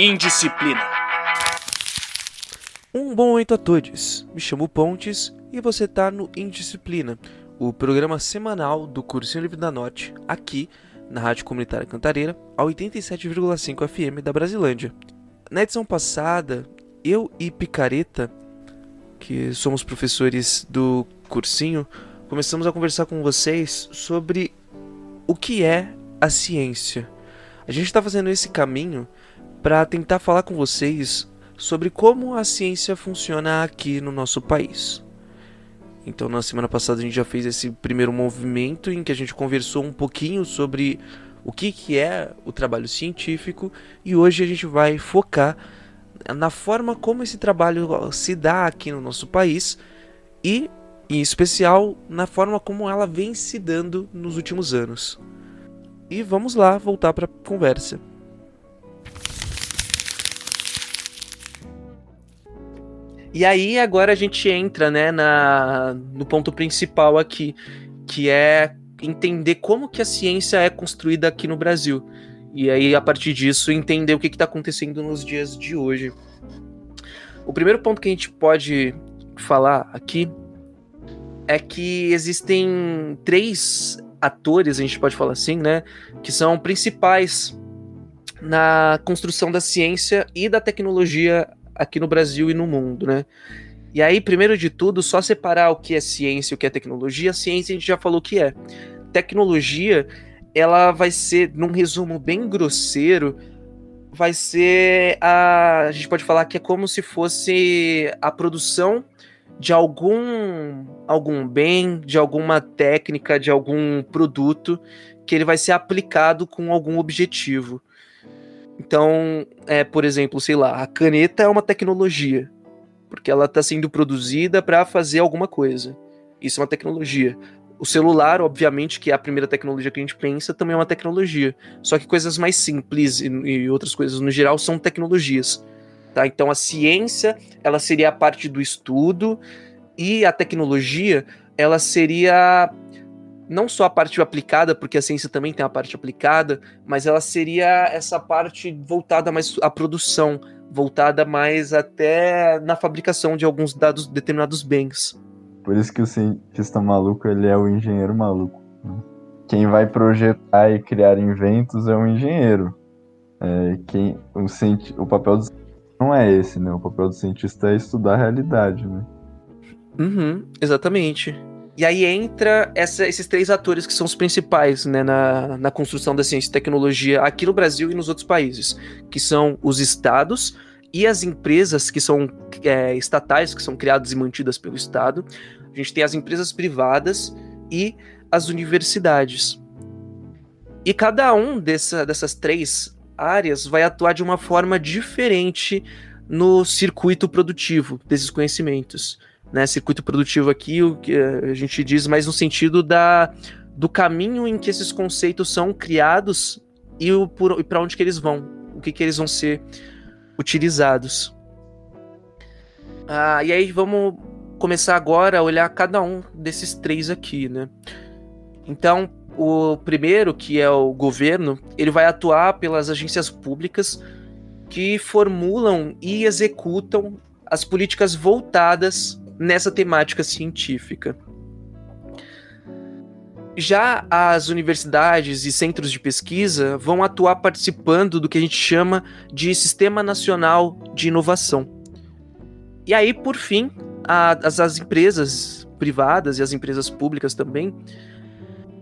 Indisciplina. Um bom momento a todos. Me chamo Pontes e você está no Indisciplina, o programa semanal do Cursinho Livre da Norte, aqui na Rádio Comunitária Cantareira, a 87,5 FM da Brasilândia. Na edição passada, eu e Picareta, que somos professores do cursinho, começamos a conversar com vocês sobre o que é a ciência. A gente está fazendo esse caminho para tentar falar com vocês sobre como a ciência funciona aqui no nosso país. Então, na semana passada, a gente já fez esse primeiro movimento em que a gente conversou um pouquinho sobre o que, que é o trabalho científico e hoje a gente vai focar na forma como esse trabalho se dá aqui no nosso país e, em especial, na forma como ela vem se dando nos últimos anos. E vamos lá voltar para a conversa. E aí agora a gente entra, né, na, no ponto principal aqui, que é entender como que a ciência é construída aqui no Brasil. E aí, a partir disso, entender o que está acontecendo nos dias de hoje. O primeiro ponto que a gente pode falar aqui é que existem três atores, a gente pode falar assim, né, que são principais na construção da ciência e da tecnologia aqui no Brasil e no mundo, né? E aí, primeiro de tudo, só separar o que é ciência e o que é tecnologia. Ciência a gente já falou que é. Tecnologia, ela vai ser, num resumo bem grosseiro, vai ser a. A gente pode falar que é como se fosse a produção de algum algum bem, de alguma técnica, de algum produto que ele vai ser aplicado com algum objetivo. Então, é, por exemplo, sei lá, a caneta é uma tecnologia, porque ela está sendo produzida para fazer alguma coisa. Isso é uma tecnologia. O celular, obviamente, que é a primeira tecnologia que a gente pensa, também é uma tecnologia. Só que coisas mais simples e, e outras coisas no geral são tecnologias. Tá? Então a ciência ela seria a parte do estudo e a tecnologia ela seria não só a parte aplicada, porque a ciência também tem a parte aplicada, mas ela seria essa parte voltada mais à produção, voltada mais até na fabricação de alguns dados determinados bens. Por isso que o cientista maluco ele é o engenheiro maluco. Né? Quem vai projetar e criar inventos é o engenheiro. É, quem o, o papel do não é esse, né? O papel do cientista é estudar a realidade, né? Uhum, exatamente. E aí entra essa, esses três atores que são os principais né, na, na construção da ciência e tecnologia aqui no Brasil e nos outros países, que são os estados e as empresas que são é, estatais, que são criadas e mantidas pelo Estado. A gente tem as empresas privadas e as universidades. E cada um dessa, dessas três áreas vai atuar de uma forma diferente no circuito produtivo desses conhecimentos. Né? Circuito produtivo aqui, o que a gente diz mais no sentido da, do caminho em que esses conceitos são criados e, e para onde que eles vão, o que, que eles vão ser utilizados. Ah, e aí vamos começar agora a olhar cada um desses três aqui, né? Então, o primeiro, que é o governo, ele vai atuar pelas agências públicas que formulam e executam as políticas voltadas nessa temática científica. Já as universidades e centros de pesquisa vão atuar participando do que a gente chama de Sistema Nacional de Inovação. E aí, por fim, as, as empresas privadas e as empresas públicas também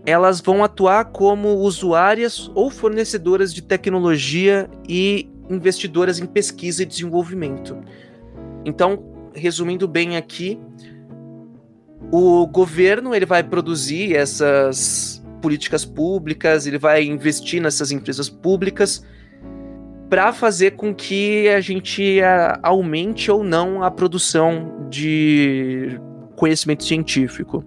elas vão atuar como usuárias ou fornecedoras de tecnologia e investidoras em pesquisa e desenvolvimento. Então, resumindo bem aqui, o governo ele vai produzir essas políticas públicas, ele vai investir nessas empresas públicas para fazer com que a gente aumente ou não a produção de conhecimento científico.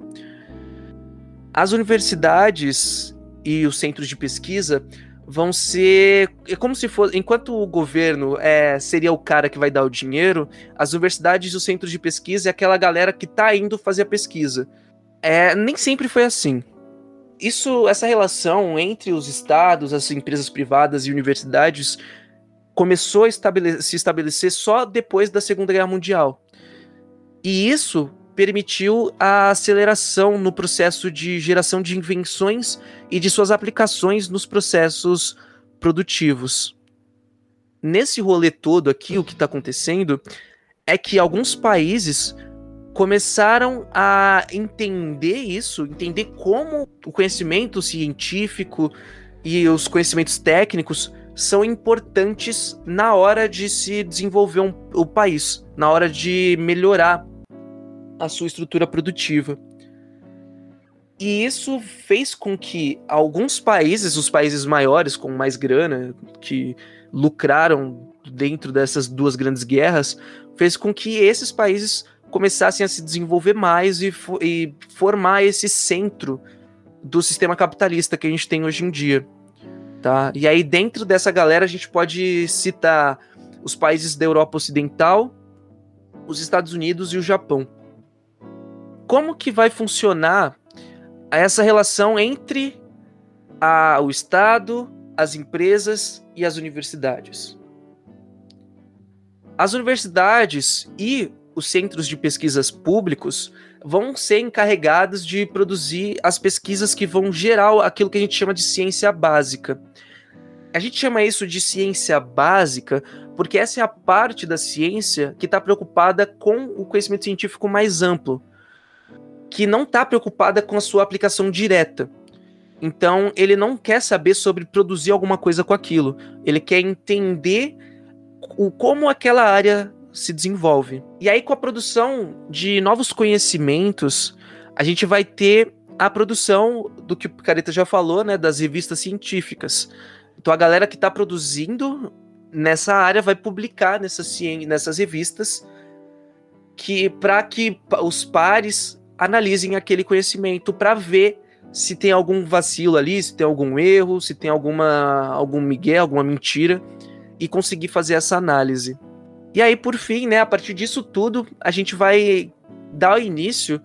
As universidades e os centros de pesquisa vão ser. É como se fosse. Enquanto o governo é, seria o cara que vai dar o dinheiro, as universidades e os centros de pesquisa é aquela galera que está indo fazer a pesquisa. É, nem sempre foi assim. Isso, essa relação entre os estados, as empresas privadas e universidades começou a estabele se estabelecer só depois da Segunda Guerra Mundial. E isso permitiu a aceleração no processo de geração de invenções e de suas aplicações nos processos produtivos. Nesse rolê todo aqui, o que está acontecendo é que alguns países começaram a entender isso, entender como o conhecimento científico e os conhecimentos técnicos são importantes na hora de se desenvolver um, o país, na hora de melhorar a sua estrutura produtiva. E isso fez com que alguns países, os países maiores, com mais grana, que lucraram dentro dessas duas grandes guerras, fez com que esses países começassem a se desenvolver mais e, e formar esse centro do sistema capitalista que a gente tem hoje em dia. Tá? E aí, dentro dessa galera, a gente pode citar os países da Europa Ocidental, os Estados Unidos e o Japão. Como que vai funcionar essa relação entre a, o Estado, as empresas e as universidades? As universidades e os centros de pesquisas públicos vão ser encarregados de produzir as pesquisas que vão gerar aquilo que a gente chama de ciência básica. A gente chama isso de ciência básica porque essa é a parte da ciência que está preocupada com o conhecimento científico mais amplo, que não está preocupada com a sua aplicação direta. Então, ele não quer saber sobre produzir alguma coisa com aquilo. Ele quer entender o, como aquela área se desenvolve. E aí, com a produção de novos conhecimentos, a gente vai ter a produção do que o Careta já falou, né, das revistas científicas. Então, a galera que está produzindo nessa área vai publicar nessas, nessas revistas que para que os pares analisem aquele conhecimento para ver se tem algum vacilo ali, se tem algum erro, se tem alguma algum migué, alguma mentira e conseguir fazer essa análise. E aí, por fim, né, a partir disso tudo, a gente vai dar início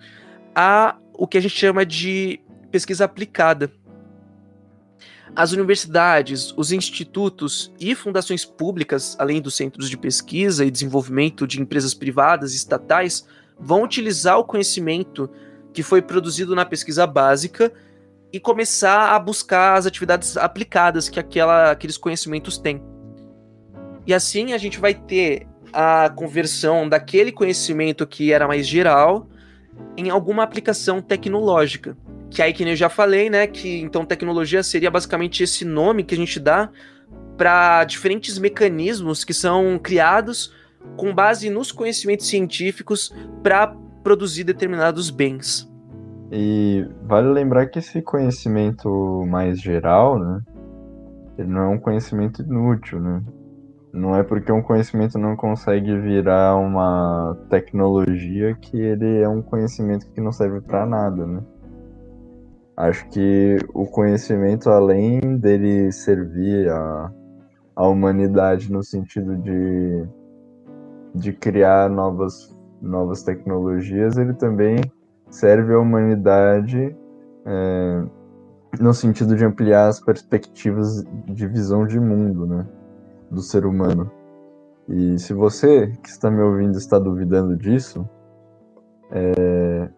a o que a gente chama de pesquisa aplicada. As universidades, os institutos e fundações públicas, além dos centros de pesquisa e desenvolvimento de empresas privadas e estatais, vão utilizar o conhecimento que foi produzido na pesquisa básica e começar a buscar as atividades aplicadas que aquela, aqueles conhecimentos têm. E assim a gente vai ter a conversão daquele conhecimento que era mais geral em alguma aplicação tecnológica. Que aí, que eu já falei, né? Que então tecnologia seria basicamente esse nome que a gente dá para diferentes mecanismos que são criados com base nos conhecimentos científicos para produzir determinados bens. E vale lembrar que esse conhecimento mais geral, né? Ele não é um conhecimento inútil, né? Não é porque um conhecimento não consegue virar uma tecnologia que ele é um conhecimento que não serve para nada, né? Acho que o conhecimento, além dele servir a, a humanidade no sentido de, de criar novas, novas tecnologias, ele também serve à humanidade é, no sentido de ampliar as perspectivas de visão de mundo, né? do ser humano. E se você que está me ouvindo está duvidando disso, é,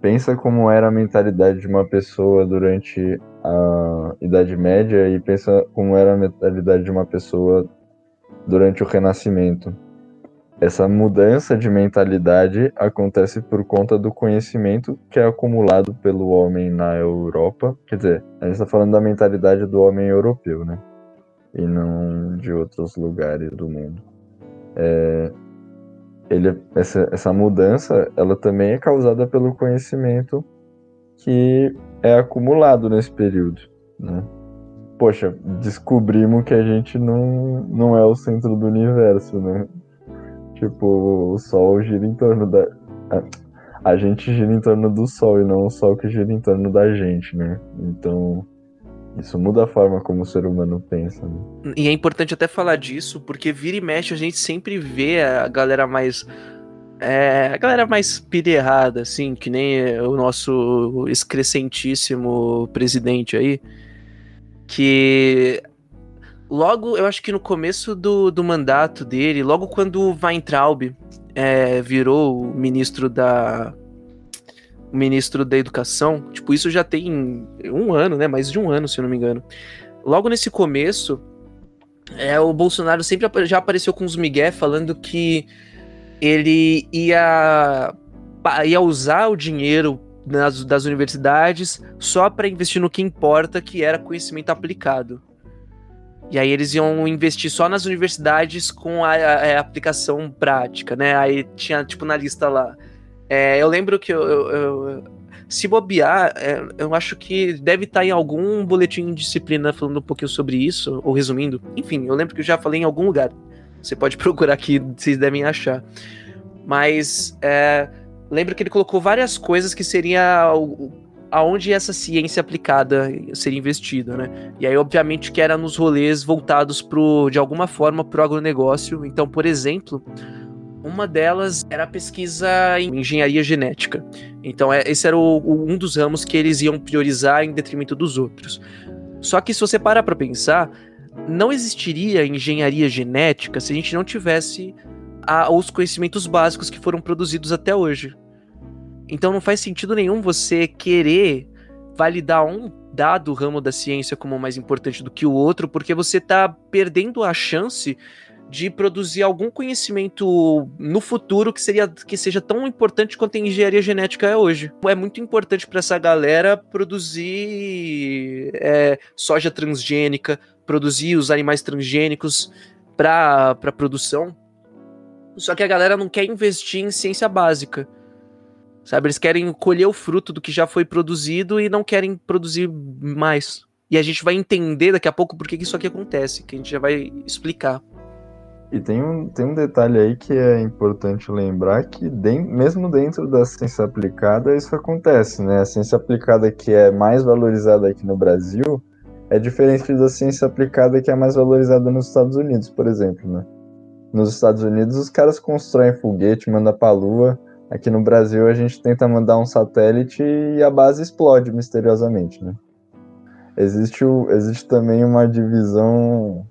pensa como era a mentalidade de uma pessoa durante a Idade Média e pensa como era a mentalidade de uma pessoa durante o Renascimento. Essa mudança de mentalidade acontece por conta do conhecimento que é acumulado pelo homem na Europa. Quer dizer, a gente está falando da mentalidade do homem europeu, né? e não de outros lugares do mundo. É, ele, essa, essa mudança ela também é causada pelo conhecimento que é acumulado nesse período. Né? Poxa, descobrimos que a gente não, não é o centro do universo, né? Tipo, o Sol gira em torno da. A, gente gira em torno do Sol e não o Sol que gira em torno da gente, né? Então, isso muda a forma como o ser humano pensa. Né? E é importante até falar disso, porque vira e mexe a gente sempre vê a galera mais. É, a galera mais pirerrada, assim, que nem o nosso excrescentíssimo presidente aí, que logo, eu acho que no começo do, do mandato dele, logo quando o Weintraub é, virou o ministro da. O ministro da Educação, tipo, isso já tem um ano, né? Mais de um ano, se eu não me engano. Logo nesse começo, é, o Bolsonaro sempre já apareceu com os migué falando que ele ia, ia usar o dinheiro nas, das universidades só para investir no que importa, que era conhecimento aplicado. E aí eles iam investir só nas universidades com a, a, a aplicação prática, né? Aí tinha, tipo, na lista lá. É, eu lembro que eu, eu, eu se bobear, é, eu acho que deve estar em algum boletim de disciplina falando um pouquinho sobre isso, ou resumindo. Enfim, eu lembro que eu já falei em algum lugar. Você pode procurar aqui, vocês devem achar. Mas é, lembro que ele colocou várias coisas que seria aonde essa ciência aplicada seria investida, né? E aí, obviamente, que era nos rolês voltados pro, de alguma forma para o agronegócio. Então, por exemplo, uma delas era a pesquisa em engenharia genética. Então, é, esse era o, o, um dos ramos que eles iam priorizar em detrimento dos outros. Só que se você parar para pensar, não existiria engenharia genética se a gente não tivesse a, os conhecimentos básicos que foram produzidos até hoje. Então não faz sentido nenhum você querer validar um dado ramo da ciência como mais importante do que o outro, porque você está perdendo a chance de produzir algum conhecimento no futuro que seria que seja tão importante quanto a engenharia genética é hoje. É muito importante para essa galera produzir é, soja transgênica, produzir os animais transgênicos para produção. Só que a galera não quer investir em ciência básica. Sabe, eles querem colher o fruto do que já foi produzido e não querem produzir mais. E a gente vai entender daqui a pouco por que isso aqui acontece, que a gente já vai explicar. E tem um, tem um detalhe aí que é importante lembrar que de, mesmo dentro da ciência aplicada isso acontece, né? A ciência aplicada que é mais valorizada aqui no Brasil é diferente da ciência aplicada que é mais valorizada nos Estados Unidos, por exemplo, né? Nos Estados Unidos os caras constroem foguete, mandam pra lua. Aqui no Brasil a gente tenta mandar um satélite e a base explode misteriosamente, né? Existe, o, existe também uma divisão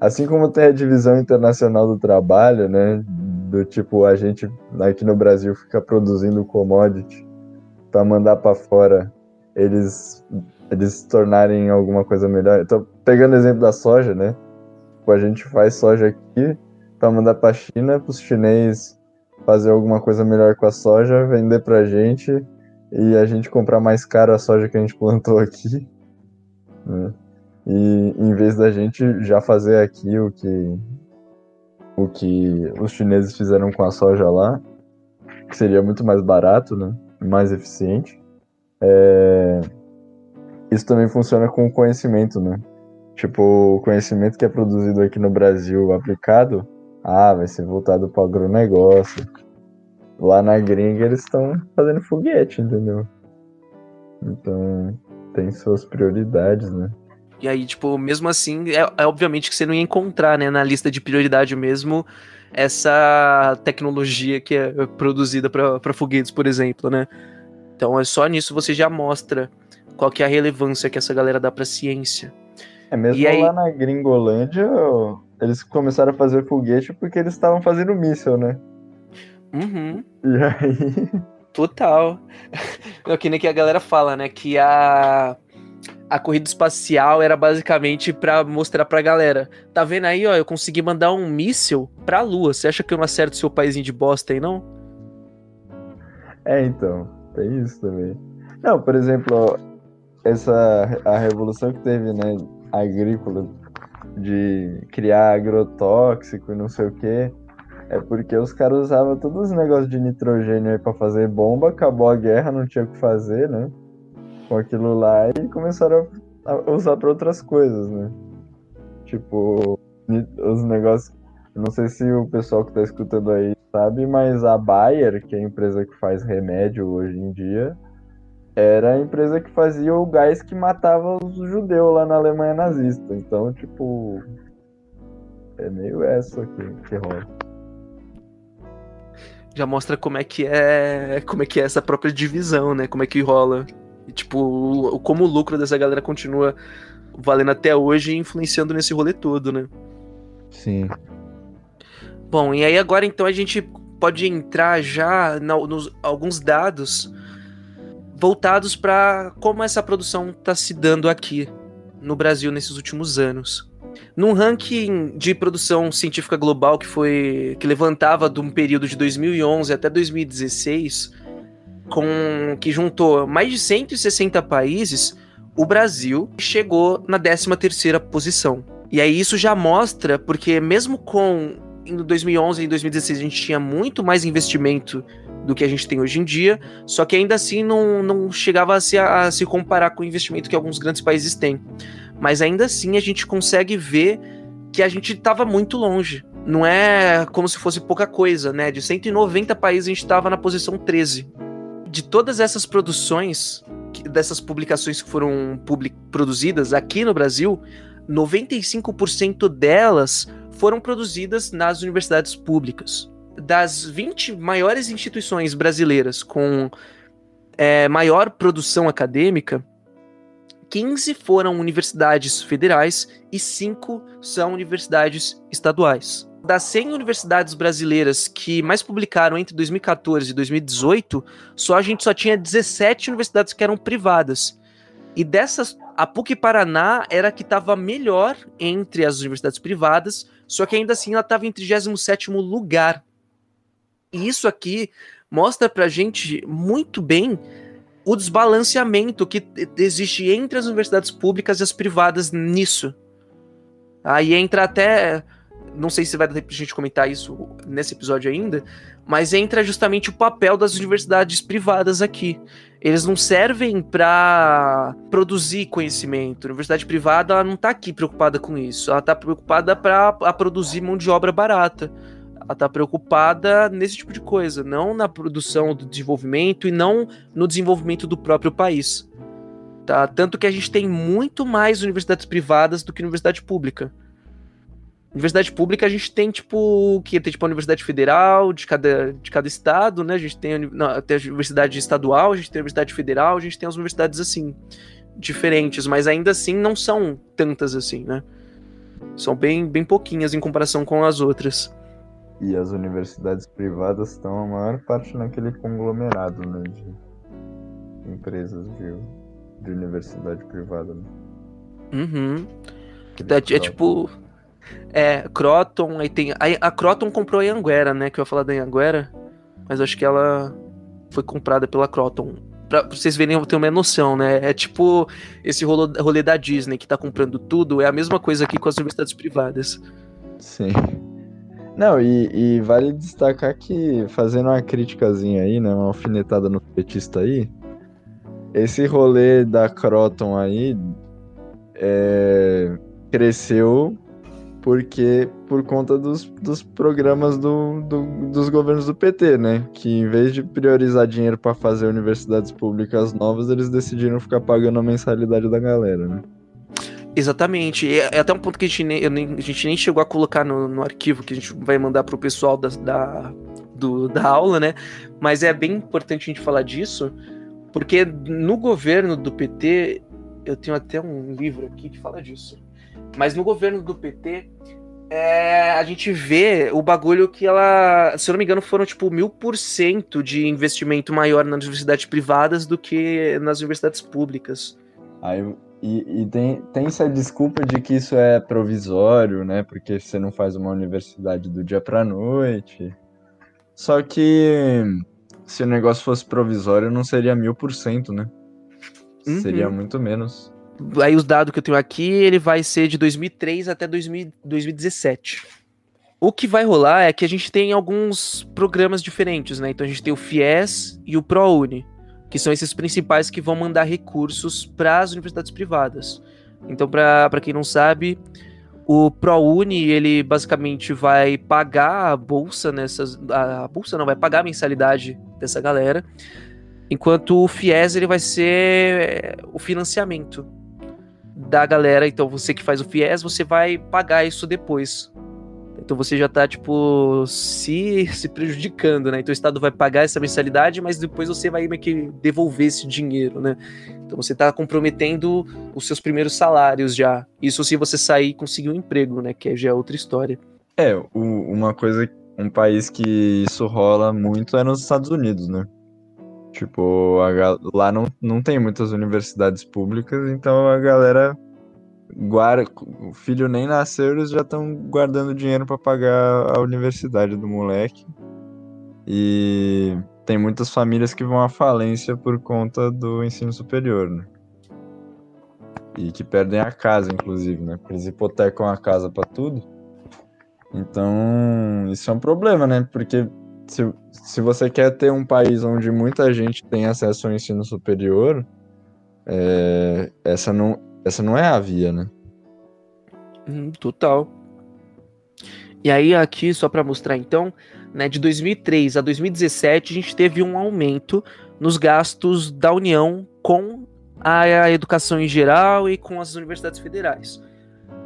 assim como tem a divisão internacional do trabalho, né? Do tipo, a gente aqui no Brasil fica produzindo commodity para mandar para fora eles eles se tornarem alguma coisa melhor. Então, pegando o exemplo da soja, né? Tipo, a gente faz soja aqui para mandar para China, para os chineses fazer alguma coisa melhor com a soja, vender para a gente e a gente comprar mais caro a soja que a gente plantou aqui. Né? E em vez da gente já fazer aqui o que o que os chineses fizeram com a soja lá, que seria muito mais barato, né? Mais eficiente. É... Isso também funciona com o conhecimento, né? Tipo, o conhecimento que é produzido aqui no Brasil aplicado, ah, vai ser voltado para o agronegócio. Lá na gringa eles estão fazendo foguete, entendeu? Então, tem suas prioridades, né? E aí, tipo, mesmo assim, é, é, obviamente que você não ia encontrar, né, na lista de prioridade mesmo, essa tecnologia que é produzida para foguetes, por exemplo, né? Então, é só nisso você já mostra qual que é a relevância que essa galera dá pra ciência. É, mesmo e lá aí... na Gringolândia, eles começaram a fazer foguete porque eles estavam fazendo míssil, né? Uhum. E aí... Total. É que nem que a galera fala, né, que a a corrida espacial era basicamente para mostrar pra galera. Tá vendo aí, ó, eu consegui mandar um míssil pra Lua. Você acha que eu não acerto seu paizinho de bosta aí, não? É, então, tem isso também. Não, por exemplo, essa a revolução que teve, né, agrícola de criar agrotóxico e não sei o que, é porque os caras usavam todos os negócios de nitrogênio aí pra fazer bomba, acabou a guerra, não tinha o que fazer, né? com aquilo lá e começaram a usar para outras coisas, né? Tipo, os negócios. Não sei se o pessoal que tá escutando aí sabe, mas a Bayer, que é a empresa que faz remédio hoje em dia, era a empresa que fazia o gás que matava os judeus lá na Alemanha nazista. Então, tipo. É meio essa que, que rola. Já mostra como é que é. Como é que é essa própria divisão, né? Como é que rola. E, tipo, como o lucro dessa galera continua valendo até hoje e influenciando nesse rolê todo, né? Sim. Bom, e aí agora então a gente pode entrar já na, nos alguns dados voltados para como essa produção está se dando aqui no Brasil nesses últimos anos. Num ranking de produção científica global que foi que levantava de um período de 2011 até 2016, com que juntou mais de 160 países, o Brasil chegou na 13ª posição. E aí isso já mostra porque mesmo com em 2011 e 2016 a gente tinha muito mais investimento do que a gente tem hoje em dia, só que ainda assim não, não chegava a se, a se comparar com o investimento que alguns grandes países têm. Mas ainda assim a gente consegue ver que a gente estava muito longe. Não é como se fosse pouca coisa, né? De 190 países a gente estava na posição 13. De todas essas produções, dessas publicações que foram produzidas aqui no Brasil, 95% delas foram produzidas nas universidades públicas. Das 20 maiores instituições brasileiras com é, maior produção acadêmica, 15 foram universidades federais e 5 são universidades estaduais. Das 100 universidades brasileiras que mais publicaram entre 2014 e 2018, só a gente só tinha 17 universidades que eram privadas. E dessas, a PUC Paraná era a que estava melhor entre as universidades privadas, só que ainda assim ela estava em 37º lugar. E isso aqui mostra pra gente muito bem o desbalanceamento que existe entre as universidades públicas e as privadas nisso. Aí entra até. Não sei se vai dar tempo de a gente comentar isso nesse episódio ainda, mas entra justamente o papel das universidades privadas aqui. Eles não servem para produzir conhecimento. A universidade privada ela não está aqui preocupada com isso. Ela está preocupada para produzir mão de obra barata ela tá preocupada nesse tipo de coisa, não na produção do desenvolvimento e não no desenvolvimento do próprio país. Tá? Tanto que a gente tem muito mais universidades privadas do que universidade pública. Universidade pública a gente tem tipo que tem tipo a universidade federal de cada, de cada estado, né? A gente tem, não, tem a universidade estadual, a gente tem a universidade federal, a gente tem as universidades assim diferentes, mas ainda assim não são tantas assim, né? São bem bem pouquinhas em comparação com as outras. E as universidades privadas estão a maior parte naquele conglomerado né, de empresas de, de universidade privada. Né? Uhum. É, é, tipo. É, Croton, aí tem. A, a Croton comprou a Anguera, né? Que eu ia falar da Anguera. Mas acho que ela foi comprada pela Croton. Pra, pra vocês verem, eu tenho uma noção, né? É tipo esse rolê, rolê da Disney que tá comprando tudo. É a mesma coisa aqui com as universidades privadas. Sim. Não, e, e, vale destacar que, fazendo uma criticazinha aí, né, uma alfinetada no petista aí, esse rolê da Croton aí é, cresceu porque por conta dos, dos programas do, do, dos governos do PT, né? Que em vez de priorizar dinheiro para fazer universidades públicas novas, eles decidiram ficar pagando a mensalidade da galera, né? Exatamente. É, é até um ponto que a gente nem, a gente nem chegou a colocar no, no arquivo que a gente vai mandar pro pessoal da, da, do, da aula, né? Mas é bem importante a gente falar disso, porque no governo do PT, eu tenho até um livro aqui que fala disso. Mas no governo do PT, é, a gente vê o bagulho que ela, se eu não me engano, foram tipo mil por cento de investimento maior nas universidades privadas do que nas universidades públicas. Aí e, e tem, tem essa desculpa de que isso é provisório, né? Porque você não faz uma universidade do dia para noite. Só que se o negócio fosse provisório, não seria mil por cento, né? Uhum. Seria muito menos. Aí os dados que eu tenho aqui, ele vai ser de 2003 até 2000, 2017. O que vai rolar é que a gente tem alguns programas diferentes, né? Então a gente tem o FIES e o ProUni que são esses principais que vão mandar recursos para as universidades privadas. Então, para quem não sabe, o ProUni, ele basicamente vai pagar a bolsa nessas. A, a, bolsa não, vai pagar a mensalidade dessa galera. Enquanto o FIES, ele vai ser o financiamento da galera. Então, você que faz o FIES, você vai pagar isso depois. Então você já tá, tipo, se, se prejudicando, né? Então o Estado vai pagar essa mensalidade, mas depois você vai meio que devolver esse dinheiro, né? Então você tá comprometendo os seus primeiros salários já. Isso se você sair e conseguir um emprego, né? Que já é outra história. É, o, uma coisa, um país que isso rola muito é nos Estados Unidos, né? Tipo, a, lá não, não tem muitas universidades públicas, então a galera guarda, o filho nem nasceu, eles já estão guardando dinheiro para pagar a universidade do moleque. E tem muitas famílias que vão à falência por conta do ensino superior, né? E que perdem a casa, inclusive, né? Eles hipotecam a casa para tudo. Então, isso é um problema, né? Porque se, se você quer ter um país onde muita gente tem acesso ao ensino superior, é, essa, não, essa não é a via, né? Hum, total. E aí, aqui, só para mostrar então, né, de 2003 a 2017, a gente teve um aumento nos gastos da União com a educação em geral e com as universidades federais.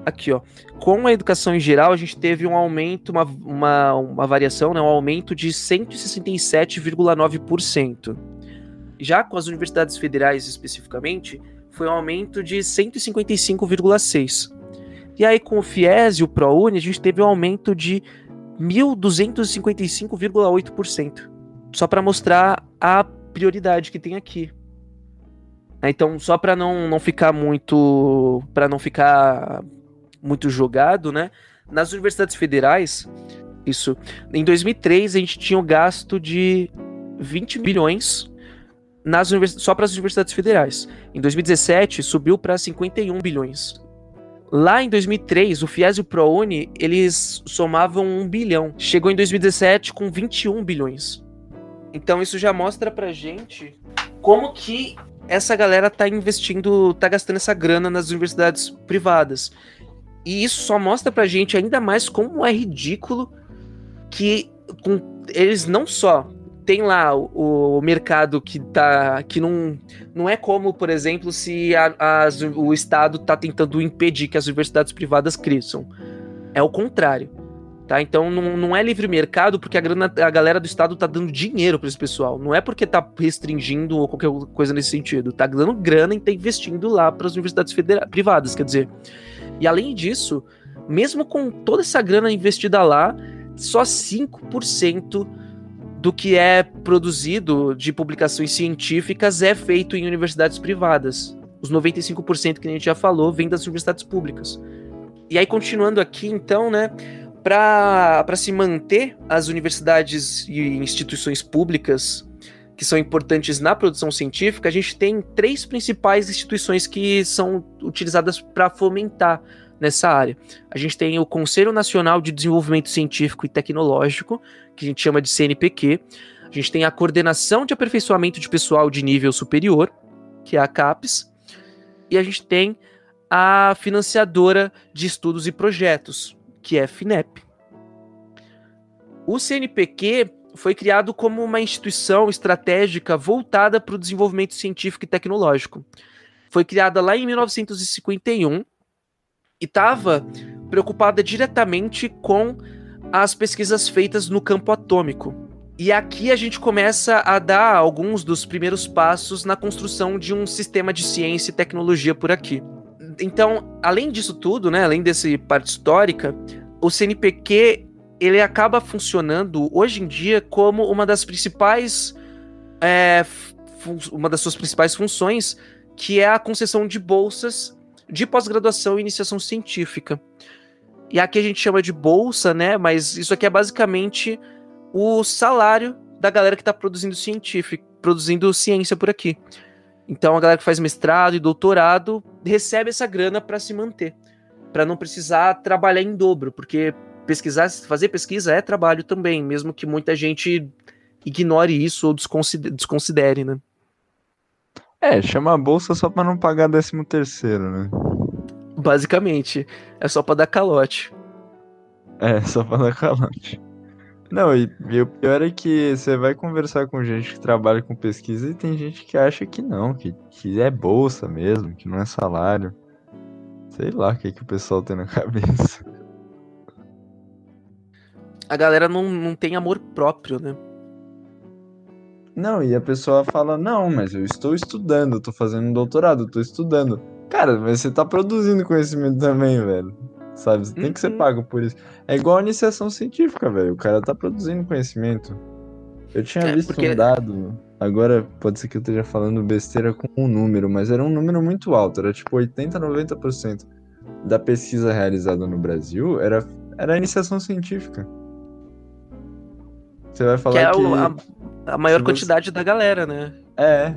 Aqui, ó. Com a educação em geral, a gente teve um aumento, uma, uma, uma variação, né, um aumento de 167,9%. Já com as universidades federais especificamente, foi um aumento de 155,6%. E aí com o FIES e o ProUni, a gente teve um aumento de 1.255,8%. Só para mostrar a prioridade que tem aqui. Então, só para não, não ficar muito para não ficar muito jogado, né? Nas universidades federais, isso, em 2003 a gente tinha um gasto de 20 bilhões nas só para as universidades federais. Em 2017 subiu para 51 bilhões. Lá em 2003, o FIES e o ProUni, eles somavam 1 bilhão. Chegou em 2017 com 21 bilhões. Então isso já mostra pra gente como que essa galera tá investindo, tá gastando essa grana nas universidades privadas. E isso só mostra pra gente ainda mais como é ridículo que com, eles não só tem lá o, o, mercado que tá que não, não é como, por exemplo, se a, as, o Estado está tentando impedir que as universidades privadas cresçam. É o contrário. Tá? Então não, não é livre mercado porque a, grana, a galera do Estado tá dando dinheiro para esse pessoal. Não é porque tá restringindo ou qualquer coisa nesse sentido. Tá dando grana e tá investindo lá para as universidades privadas, quer dizer. E além disso, mesmo com toda essa grana investida lá, só 5% do que é produzido de publicações científicas é feito em universidades privadas. Os 95% que a gente já falou vem das universidades públicas. E aí, continuando aqui, então, né, para se manter as universidades e instituições públicas que são importantes na produção científica, a gente tem três principais instituições que são utilizadas para fomentar nessa área. A gente tem o Conselho Nacional de Desenvolvimento Científico e Tecnológico, que a gente chama de CNPq. A gente tem a Coordenação de Aperfeiçoamento de Pessoal de Nível Superior, que é a CAPES. E a gente tem a Financiadora de Estudos e Projetos, que é a FINEP. O CNPq foi criado como uma instituição estratégica voltada para o desenvolvimento científico e tecnológico. Foi criada lá em 1951 e estava preocupada diretamente com as pesquisas feitas no campo atômico. E aqui a gente começa a dar alguns dos primeiros passos na construção de um sistema de ciência e tecnologia por aqui. Então, além disso tudo, né, além dessa parte histórica, o CNPq ele acaba funcionando hoje em dia como uma das principais é, uma das suas principais funções, que é a concessão de bolsas de pós-graduação e iniciação científica. E aqui a gente chama de bolsa, né? Mas isso aqui é basicamente o salário da galera que está produzindo científico, produzindo ciência por aqui. Então a galera que faz mestrado e doutorado recebe essa grana para se manter, para não precisar trabalhar em dobro, porque pesquisar, fazer pesquisa é trabalho também, mesmo que muita gente ignore isso ou desconsidere, desconsidere né? É, chama a bolsa só para não pagar 13 terceiro, né? Basicamente, é só para dar calote. É, só para dar calote. Não, e, e, o pior é que você vai conversar com gente que trabalha com pesquisa e tem gente que acha que não, que, que é bolsa mesmo, que não é salário. Sei lá o que, que o pessoal tem na cabeça. a galera não, não tem amor próprio, né? Não, e a pessoa fala, não, mas eu estou estudando, eu tô fazendo um doutorado, eu tô estudando. Cara, mas você tá produzindo conhecimento também, velho. Sabe? Você uhum. tem que ser uhum. pago por isso. É igual a iniciação científica, velho. O cara tá produzindo conhecimento. Eu tinha é, visto porque... um dado, agora pode ser que eu esteja falando besteira com um número, mas era um número muito alto, era tipo 80, 90% da pesquisa realizada no Brasil era, era iniciação científica. Você vai falar que. É que a, a, maior quantidade você... da galera, né? É.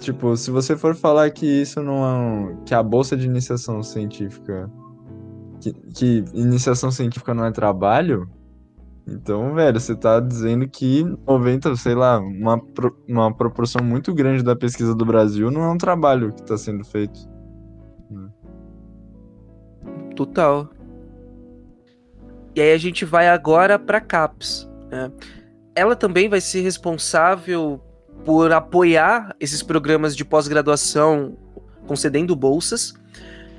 Tipo, se você for falar que isso não é. Um, que a bolsa de iniciação científica. Que, que iniciação científica não é trabalho, então, velho, você tá dizendo que 90, sei lá, uma, uma proporção muito grande da pesquisa do Brasil não é um trabalho que tá sendo feito. Total. E aí a gente vai agora para CAPES. Né? Ela também vai ser responsável por apoiar esses programas de pós-graduação concedendo bolsas,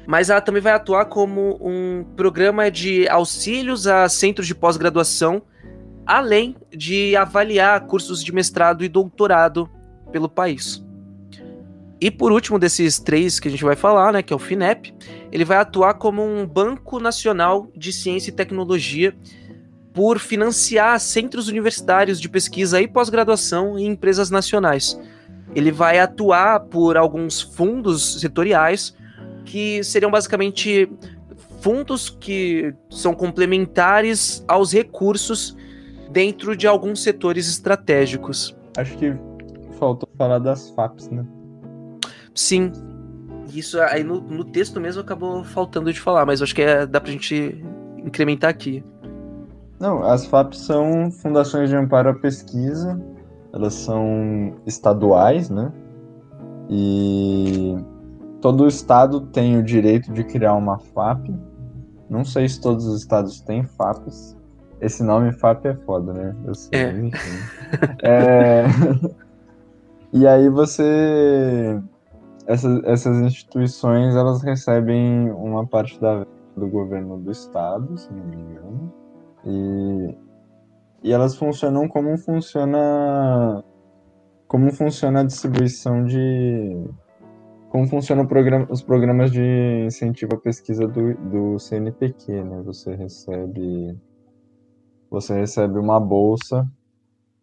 mas ela também vai atuar como um programa de auxílios a centros de pós-graduação, além de avaliar cursos de mestrado e doutorado pelo país. E por último desses três que a gente vai falar, né, que é o FINEP, ele vai atuar como um banco nacional de ciência e tecnologia por financiar centros universitários de pesquisa e pós-graduação em empresas nacionais. Ele vai atuar por alguns fundos setoriais que seriam basicamente fundos que são complementares aos recursos dentro de alguns setores estratégicos. Acho que faltou falar das FAPs, né? Sim. Isso aí no, no texto mesmo acabou faltando de falar, mas acho que é, dá pra gente incrementar aqui. Não, as FAPs são fundações de amparo à pesquisa, elas são estaduais, né? E todo estado tem o direito de criar uma FAP. Não sei se todos os estados têm FAPs. Esse nome FAP é foda, né? Eu sei, é. é... e aí você essas, essas instituições elas recebem uma parte da do governo do estado, se não me engano, e, e elas funcionam como funciona como funciona a distribuição de como funciona programa, os programas de incentivo à pesquisa do, do CNPq, né? Você recebe você recebe uma bolsa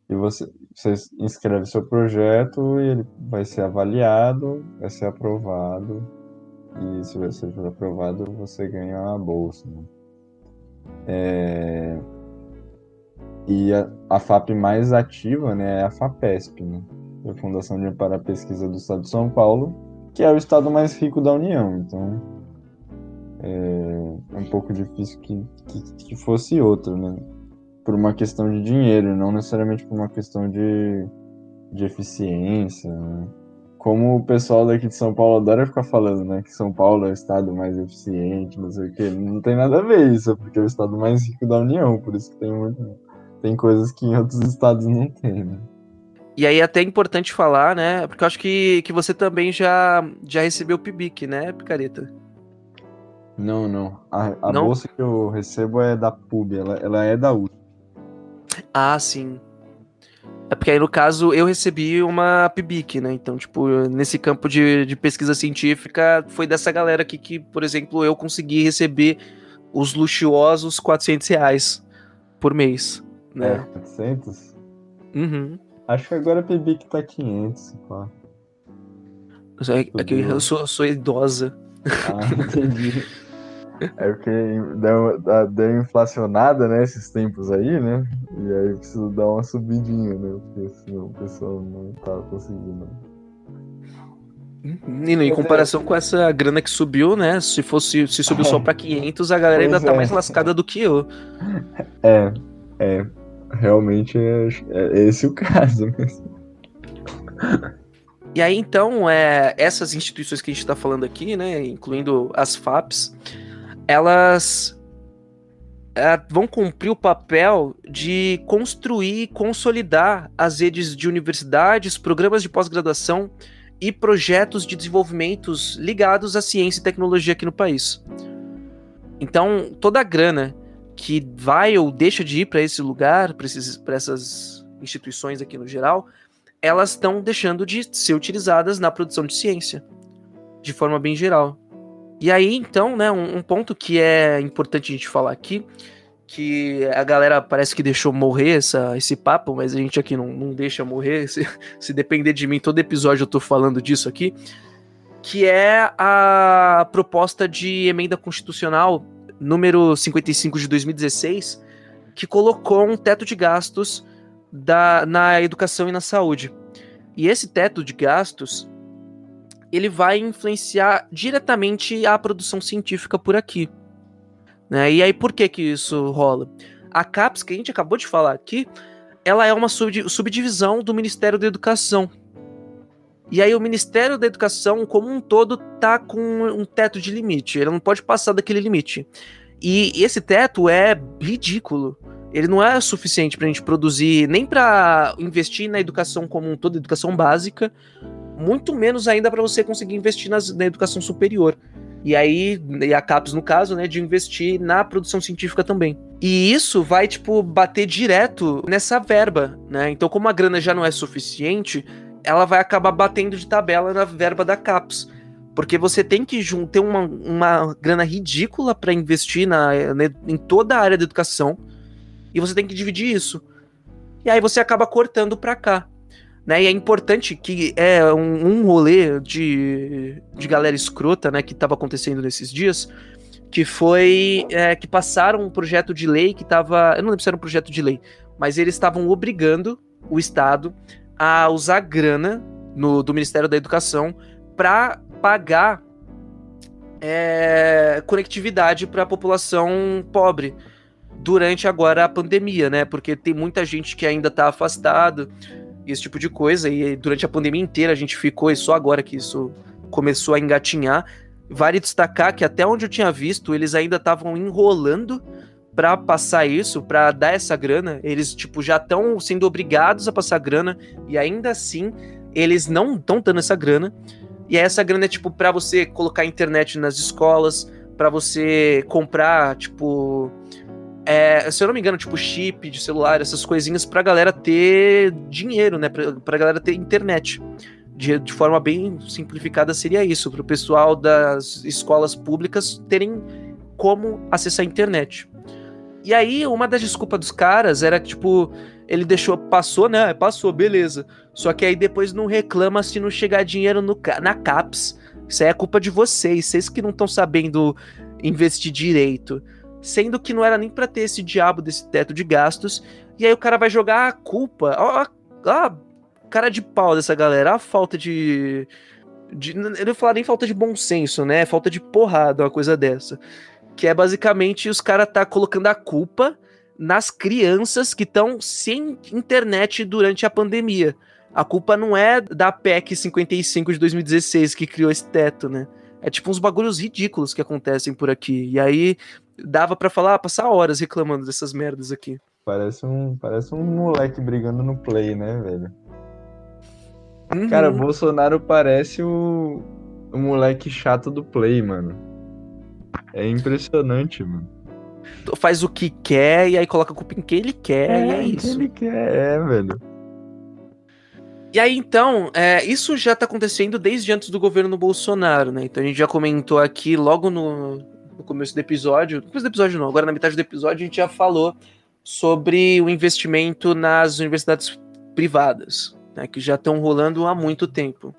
e você, você inscreve seu projeto e ele vai ser avaliado, vai ser aprovado. E se você for aprovado, você ganha a bolsa. Né? É... E a, a, FAP mais ativa né, é a FAPESP, né? a Fundação de à Pesquisa do Estado de São Paulo, que é o estado mais rico da União. Então é, é um pouco difícil que, que, que fosse outro, né? por uma questão de dinheiro, não necessariamente por uma questão de, de eficiência. Né? Como o pessoal daqui de São Paulo adora ficar falando, né? Que São Paulo é o estado mais eficiente, não sei o quê. Não tem nada a ver isso, é porque é o estado mais rico da União, por isso que tem muito. Tem coisas que em outros estados não tem, né? E aí é até importante falar, né? Porque eu acho que, que você também já, já recebeu o PIBIC, né, Picareta? Não, não. A, a não? bolsa que eu recebo é da PUB, ela, ela é da USP. Ah, sim. É porque aí, no caso, eu recebi uma PIBIC, né? Então, tipo, nesse campo de, de pesquisa científica, foi dessa galera aqui que, por exemplo, eu consegui receber os luxuosos 400 reais por mês, né? É, 400? Uhum. Acho que agora a PIBIC tá 500, pá. É, é que eu sou, sou idosa. Ah, entendi. É porque deu, deu inflacionada, né, esses tempos aí, né? E aí preciso dar uma subidinha, né? Porque senão o pessoal não tá conseguindo. E em comparação com essa grana que subiu, né? Se fosse se subiu só para 500, a galera pois ainda tá é. mais lascada do que eu. É, é. Realmente é, é esse o caso mesmo. E aí, então, é, essas instituições que a gente está falando aqui, né, incluindo as FAPs, elas é, vão cumprir o papel de construir e consolidar as redes de universidades, programas de pós-graduação e projetos de desenvolvimentos ligados à ciência e tecnologia aqui no país. Então, toda a grana que vai ou deixa de ir para esse lugar, para essas instituições aqui no geral, elas estão deixando de ser utilizadas na produção de ciência, de forma bem geral. E aí, então, né, um, um ponto que é importante a gente falar aqui, que a galera parece que deixou morrer essa, esse papo, mas a gente aqui não, não deixa morrer. Se, se depender de mim, todo episódio eu tô falando disso aqui. Que é a proposta de emenda constitucional número 55 de 2016, que colocou um teto de gastos da, na educação e na saúde. E esse teto de gastos ele vai influenciar diretamente a produção científica por aqui. Né? E aí, por que que isso rola? A CAPES, que a gente acabou de falar aqui, ela é uma subdivisão do Ministério da Educação. E aí o Ministério da Educação, como um todo, tá com um teto de limite. Ele não pode passar daquele limite. E esse teto é ridículo. Ele não é suficiente para a gente produzir, nem para investir na educação como um todo, educação básica, muito menos ainda para você conseguir investir nas, na educação superior. E aí, e a CAPES no caso, né, de investir na produção científica também. E isso vai, tipo, bater direto nessa verba, né? Então, como a grana já não é suficiente, ela vai acabar batendo de tabela na verba da CAPES. Porque você tem que ter uma, uma grana ridícula para investir na, na, em toda a área da educação. E você tem que dividir isso. E aí você acaba cortando para cá. Né? E é importante que é um, um rolê de, de galera escrota, né, que estava acontecendo nesses dias, que foi é, que passaram um projeto de lei que estava, eu não lembro se era um projeto de lei, mas eles estavam obrigando o Estado a usar grana no, do Ministério da Educação para pagar é, conectividade para a população pobre durante agora a pandemia, né? Porque tem muita gente que ainda está afastado esse tipo de coisa. E durante a pandemia inteira a gente ficou, e só agora que isso começou a engatinhar. Vale destacar que até onde eu tinha visto, eles ainda estavam enrolando para passar isso, para dar essa grana. Eles, tipo, já estão sendo obrigados a passar grana e ainda assim eles não estão dando essa grana. E essa grana é, tipo, para você colocar internet nas escolas, para você comprar, tipo, é, se eu não me engano, tipo chip de celular, essas coisinhas pra galera ter dinheiro, né? Pra, pra galera ter internet. De, de forma bem simplificada seria isso, pro pessoal das escolas públicas terem como acessar a internet. E aí, uma das desculpas dos caras era que, tipo, ele deixou, passou, né? Passou, beleza. Só que aí depois não reclama se não chegar dinheiro no, na CAPS. Isso aí é culpa de vocês, vocês que não estão sabendo investir direito sendo que não era nem para ter esse diabo desse teto de gastos. E aí o cara vai jogar a culpa. Ó, ó, cara de pau dessa galera, a falta de. de eu não vou falar nem falta de bom senso, né? Falta de porrada, uma coisa dessa. Que é basicamente os caras tá colocando a culpa nas crianças que estão sem internet durante a pandemia. A culpa não é da PEC 55 de 2016 que criou esse teto, né? É tipo uns bagulhos ridículos que acontecem por aqui. E aí dava para falar, passar horas reclamando dessas merdas aqui. Parece um, parece um moleque brigando no play, né, velho? Uhum. Cara, Bolsonaro parece o, o moleque chato do play, mano. É impressionante, mano. Faz o que quer e aí coloca a culpa em quem ele quer é, e é isso. ele quer, é, velho. E aí, então, é, isso já tá acontecendo desde antes do governo Bolsonaro, né? Então a gente já comentou aqui logo no, no começo do episódio, no começo do episódio não, agora na metade do episódio a gente já falou sobre o investimento nas universidades privadas, né, que já estão rolando há muito tempo.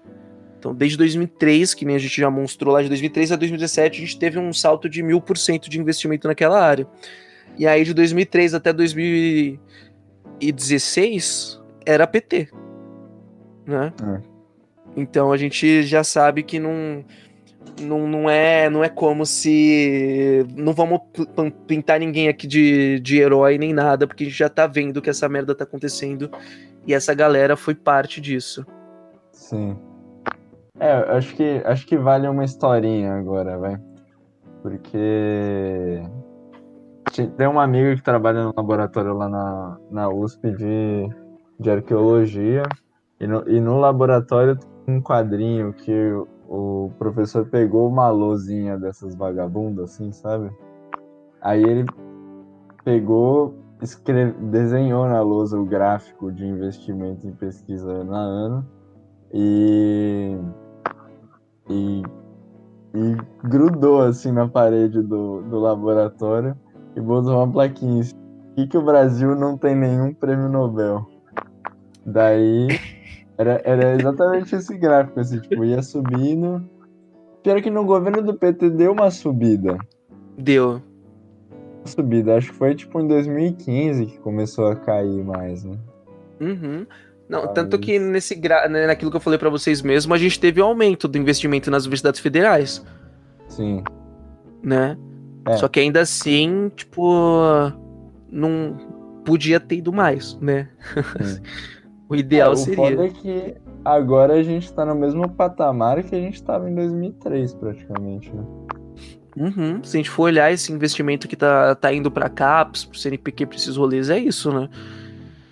Então, desde 2003, que nem a gente já mostrou lá, de 2003 a 2017, a gente teve um salto de mil por cento de investimento naquela área. E aí, de 2003 até 2016, era PT. Né? É. Então, a gente já sabe que não não, não, é, não é como se. Não vamos pintar ninguém aqui de, de herói nem nada, porque a gente já tá vendo que essa merda tá acontecendo e essa galera foi parte disso. Sim. É, acho que, acho que vale uma historinha agora, vai. Porque. Tem uma amiga que trabalha no laboratório lá na, na USP de, de arqueologia. E no, e no laboratório tem um quadrinho que o professor pegou uma lousinha dessas vagabundas, assim, sabe? Aí ele pegou, escreve, desenhou na lousa o gráfico de investimento em pesquisa ano a ano e, e, e grudou assim na parede do, do laboratório e botou uma plaquinha. Por que, que o Brasil não tem nenhum prêmio Nobel? Daí era, era exatamente esse gráfico, assim, tipo, ia subindo. Pior que no governo do PT deu uma subida. Deu. Subida, acho que foi tipo em 2015 que começou a cair mais, né? Uhum. Não, tanto que nesse gra... Né, naquilo que eu falei para vocês mesmo, a gente teve um aumento do investimento nas universidades federais. Sim. Né? É. Só que ainda assim, tipo, não podia ter ido mais, né? o ideal é, o seria. O foda é que agora a gente tá no mesmo patamar que a gente tava em 2003, praticamente, né? Uhum. Se a gente for olhar esse investimento que tá, tá indo para CAPES, pro CNPq, pra esses rolês, é isso, né?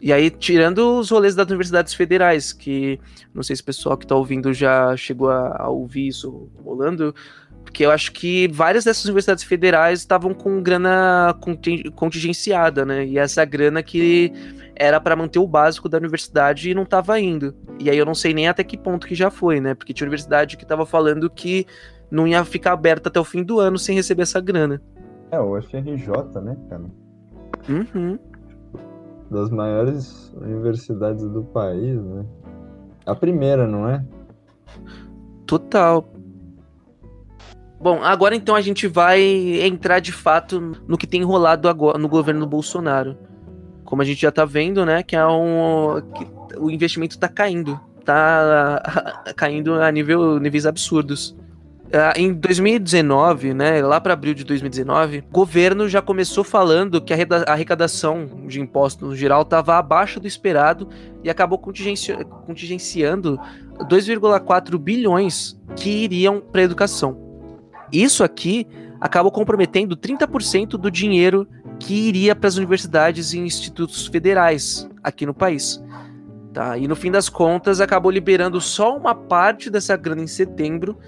E aí, tirando os rolês das universidades federais, que não sei se o pessoal que está ouvindo já chegou a, a, ouvir isso rolando, porque eu acho que várias dessas universidades federais estavam com grana contingenciada, né? E essa grana que era para manter o básico da universidade e não estava indo. E aí eu não sei nem até que ponto que já foi, né? Porque tinha universidade que estava falando que não ia ficar aberta até o fim do ano sem receber essa grana. É, o FRJ, né, cara? Uhum das maiores universidades do país, né? A primeira, não é? Total. Bom, agora então a gente vai entrar de fato no que tem rolado agora no governo do Bolsonaro. Como a gente já tá vendo, né, que é um que o investimento tá caindo, tá caindo a nível níveis absurdos. Uh, em 2019, né, lá para abril de 2019, o governo já começou falando que a arrecadação de impostos no geral estava abaixo do esperado e acabou contingenci contingenciando 2,4 bilhões que iriam para educação. Isso aqui acabou comprometendo 30% do dinheiro que iria para as universidades e institutos federais aqui no país. Tá? E no fim das contas, acabou liberando só uma parte dessa grana em setembro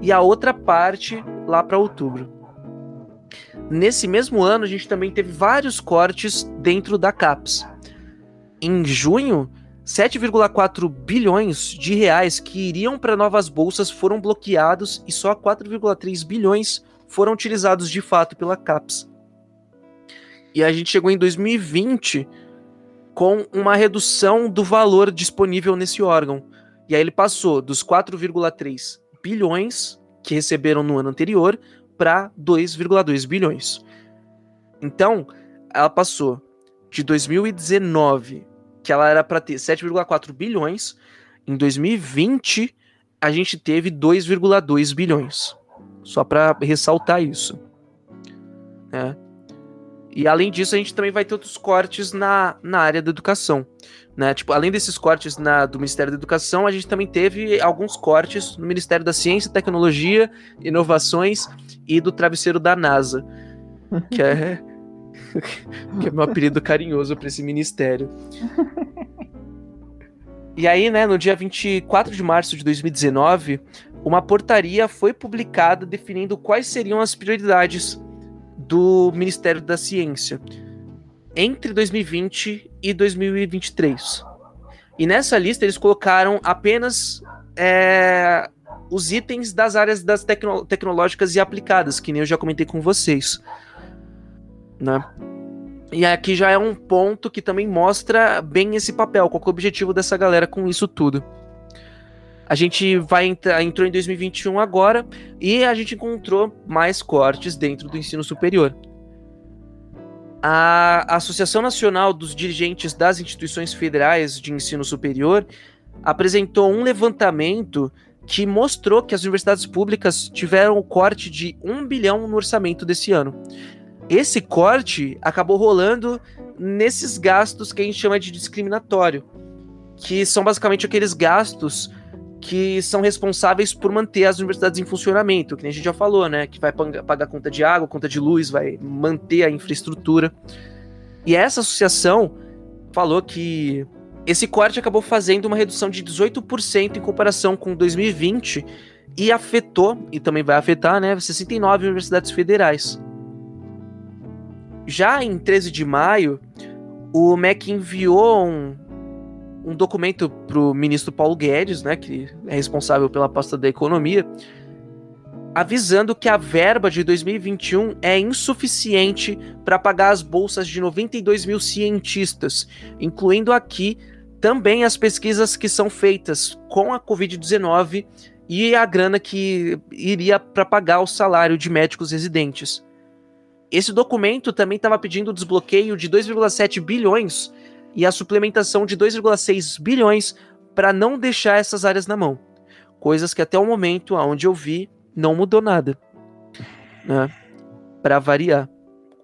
e a outra parte lá para outubro. Nesse mesmo ano, a gente também teve vários cortes dentro da CAPES. Em junho, 7,4 bilhões de reais que iriam para novas bolsas foram bloqueados e só 4,3 bilhões foram utilizados de fato pela CAPES. E a gente chegou em 2020 com uma redução do valor disponível nesse órgão. E aí ele passou dos 4,3 bilhões que receberam no ano anterior para 2,2 bilhões. Então, ela passou de 2019, que ela era para ter 7,4 bilhões, em 2020 a gente teve 2,2 bilhões. Só para ressaltar isso. Né? E além disso, a gente também vai ter outros cortes na, na área da educação. Né? Tipo, além desses cortes na, do Ministério da Educação, a gente também teve alguns cortes no Ministério da Ciência, Tecnologia, Inovações e do travesseiro da NASA. Que é, que é meu apelido carinhoso para esse ministério. E aí, né, no dia 24 de março de 2019, uma portaria foi publicada definindo quais seriam as prioridades do Ministério da Ciência entre 2020 e 2023. E nessa lista eles colocaram apenas é, os itens das áreas das tecno tecnológicas e aplicadas, que nem eu já comentei com vocês. Né? E aqui já é um ponto que também mostra bem esse papel, qual é o objetivo dessa galera com isso tudo. A gente vai entrar, entrou em 2021 agora e a gente encontrou mais cortes dentro do ensino superior. A Associação Nacional dos Dirigentes das Instituições Federais de Ensino Superior apresentou um levantamento que mostrou que as universidades públicas tiveram um corte de 1 bilhão no orçamento desse ano. Esse corte acabou rolando nesses gastos que a gente chama de discriminatório, que são basicamente aqueles gastos que são responsáveis por manter as universidades em funcionamento, que a gente já falou, né? Que vai pagar conta de água, conta de luz, vai manter a infraestrutura. E essa associação falou que esse corte acabou fazendo uma redução de 18% em comparação com 2020 e afetou, e também vai afetar, né, 69 universidades federais. Já em 13 de maio, o MEC enviou um, um documento para o ministro Paulo Guedes, né, que é responsável pela pasta da economia, avisando que a verba de 2021 é insuficiente para pagar as bolsas de 92 mil cientistas, incluindo aqui também as pesquisas que são feitas com a Covid-19 e a grana que iria para pagar o salário de médicos residentes. Esse documento também estava pedindo o desbloqueio de 2,7 bilhões e a suplementação de 2,6 bilhões para não deixar essas áreas na mão. Coisas que até o momento, aonde eu vi, não mudou nada. Né? Para variar.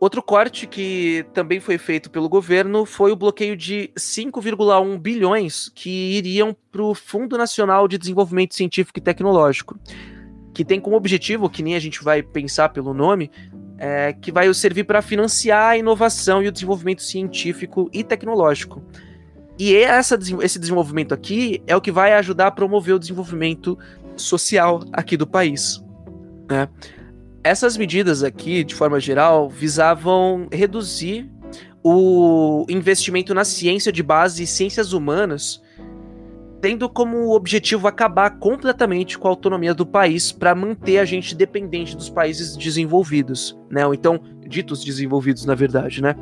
Outro corte que também foi feito pelo governo foi o bloqueio de 5,1 bilhões que iriam para o Fundo Nacional de Desenvolvimento Científico e Tecnológico, que tem como objetivo, que nem a gente vai pensar pelo nome, é, que vai servir para financiar a inovação e o desenvolvimento científico e tecnológico. E essa, esse desenvolvimento aqui é o que vai ajudar a promover o desenvolvimento social aqui do país. Né? Essas medidas aqui, de forma geral, visavam reduzir o investimento na ciência de base e ciências humanas, tendo como objetivo acabar completamente com a autonomia do país para manter a gente dependente dos países desenvolvidos, né? Ou então, ditos desenvolvidos, na verdade, né?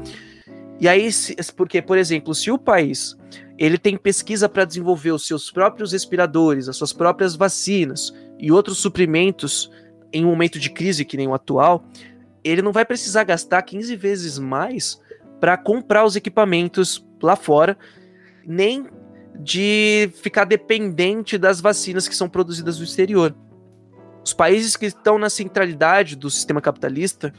E aí, porque, por exemplo, se o país ele tem pesquisa para desenvolver os seus próprios respiradores, as suas próprias vacinas e outros suprimentos em um momento de crise que nem o atual, ele não vai precisar gastar 15 vezes mais para comprar os equipamentos lá fora, nem de ficar dependente das vacinas que são produzidas no exterior. Os países que estão na centralidade do sistema capitalista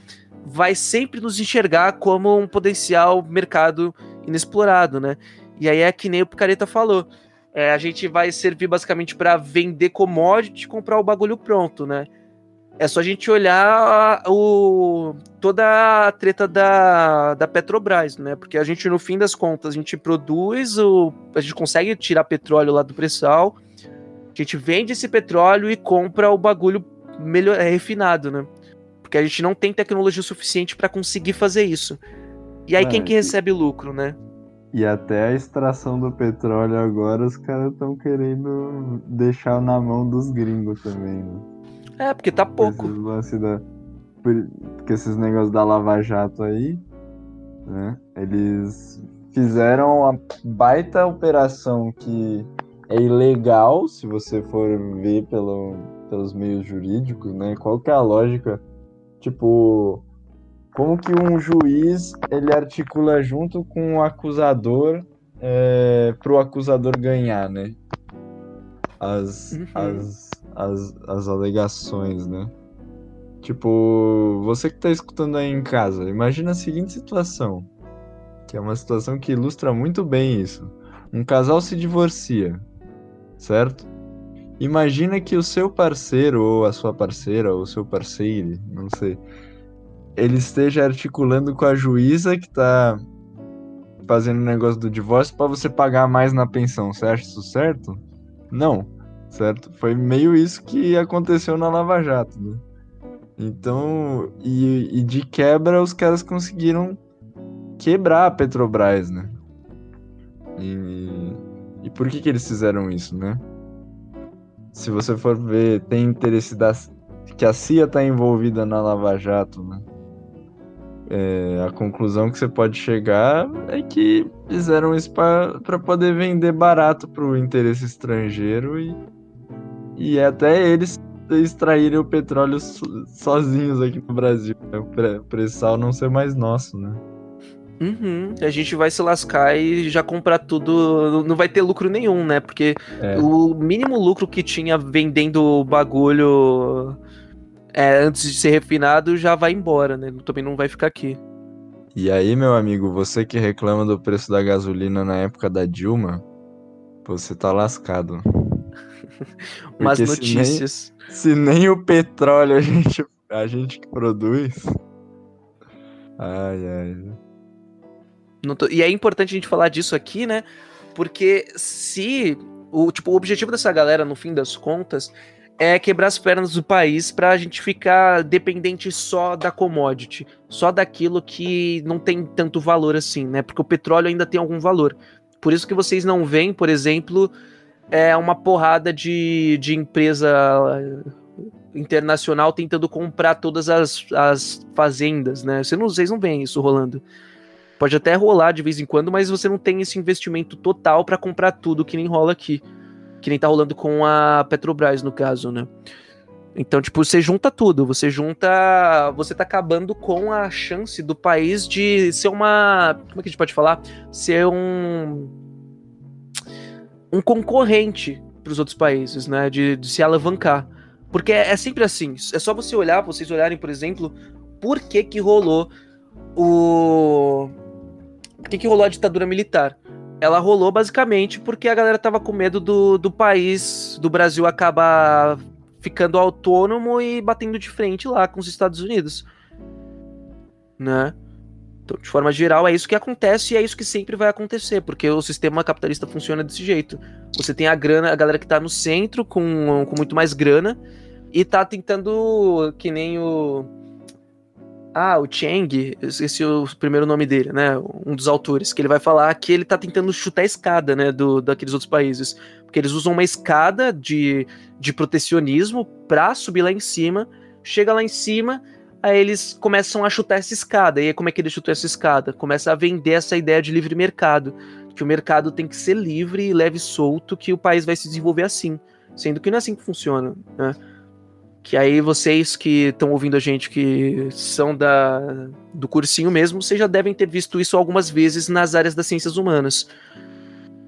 vai sempre nos enxergar como um potencial mercado inexplorado, né? E aí é que nem o Picareta falou. É, a gente vai servir basicamente para vender commodity e comprar o bagulho pronto, né? É só a gente olhar o, toda a treta da, da Petrobras, né? Porque a gente, no fim das contas, a gente produz, o, a gente consegue tirar petróleo lá do pré-sal, a gente vende esse petróleo e compra o bagulho melhor, é, refinado, né? Porque a gente não tem tecnologia suficiente para conseguir fazer isso. E aí, quem que recebe lucro, né? E até a extração do petróleo agora, os caras estão querendo deixar na mão dos gringos também, né? É, porque tá pouco. Esses da... Porque esses negócios da Lava Jato aí, né? Eles fizeram a baita operação que é ilegal, se você for ver pelo, pelos meios jurídicos, né? Qual que é a lógica? Tipo, como que um juiz ele articula junto com o acusador é, para o acusador ganhar, né? As, uhum. as as, as alegações, né? Tipo, você que tá escutando aí em casa, imagina a seguinte situação, que é uma situação que ilustra muito bem isso. Um casal se divorcia, certo? Imagina que o seu parceiro, ou a sua parceira, ou o seu parceiro, não sei, ele esteja articulando com a juíza que tá fazendo o negócio do divórcio para você pagar mais na pensão. Você acha isso certo? Não certo? Foi meio isso que aconteceu na Lava Jato, né? Então, e, e de quebra os caras conseguiram quebrar a Petrobras, né? E, e por que que eles fizeram isso, né? Se você for ver, tem interesse da, que a CIA está envolvida na Lava Jato, né? É, a conclusão que você pode chegar é que fizeram isso para poder vender barato para o interesse estrangeiro e e até eles extraírem o petróleo sozinhos aqui no Brasil. Né? O pré-sal não ser mais nosso, né? Uhum. A gente vai se lascar e já comprar tudo. Não vai ter lucro nenhum, né? Porque é. o mínimo lucro que tinha vendendo o bagulho é, antes de ser refinado já vai embora, né? Também não vai ficar aqui. E aí, meu amigo, você que reclama do preço da gasolina na época da Dilma, você tá lascado. Umas notícias. Se nem, se nem, o petróleo a gente, a gente que produz. Ai, ai. Tô... E é importante a gente falar disso aqui, né? Porque se o, tipo, o objetivo dessa galera, no fim das contas, é quebrar as pernas do país para a gente ficar dependente só da commodity, só daquilo que não tem tanto valor assim, né? Porque o petróleo ainda tem algum valor. Por isso que vocês não veem, por exemplo, é uma porrada de, de empresa internacional tentando comprar todas as, as fazendas, né? Vocês não, vocês não veem isso rolando. Pode até rolar de vez em quando, mas você não tem esse investimento total para comprar tudo que nem rola aqui que nem tá rolando com a Petrobras, no caso, né? Então, tipo, você junta tudo, você junta. Você tá acabando com a chance do país de ser uma. Como é que a gente pode falar? Ser um. Um concorrente para os outros países, né? De, de se alavancar. Porque é, é, sempre assim. É só você olhar, vocês olharem, por exemplo, por que que rolou o. Por que que rolou a ditadura militar? ela rolou basicamente porque a galera tava com medo do, do país, do Brasil acabar ficando autônomo e batendo de frente lá com os Estados Unidos. Né? Então, de forma geral, é isso que acontece e é isso que sempre vai acontecer, porque o sistema capitalista funciona desse jeito. Você tem a grana, a galera que tá no centro com, com muito mais grana e tá tentando, que nem o ah, o Cheng, eu esqueci o primeiro nome dele, né? Um dos autores, que ele vai falar que ele tá tentando chutar a escada, né? Do, daqueles outros países. Porque eles usam uma escada de, de protecionismo pra subir lá em cima. Chega lá em cima, aí eles começam a chutar essa escada. E aí, como é que ele chutou essa escada? Começa a vender essa ideia de livre mercado. Que o mercado tem que ser livre e leve solto, que o país vai se desenvolver assim. Sendo que não é assim que funciona, né? que aí vocês que estão ouvindo a gente que são da do cursinho mesmo, vocês já devem ter visto isso algumas vezes nas áreas das ciências humanas.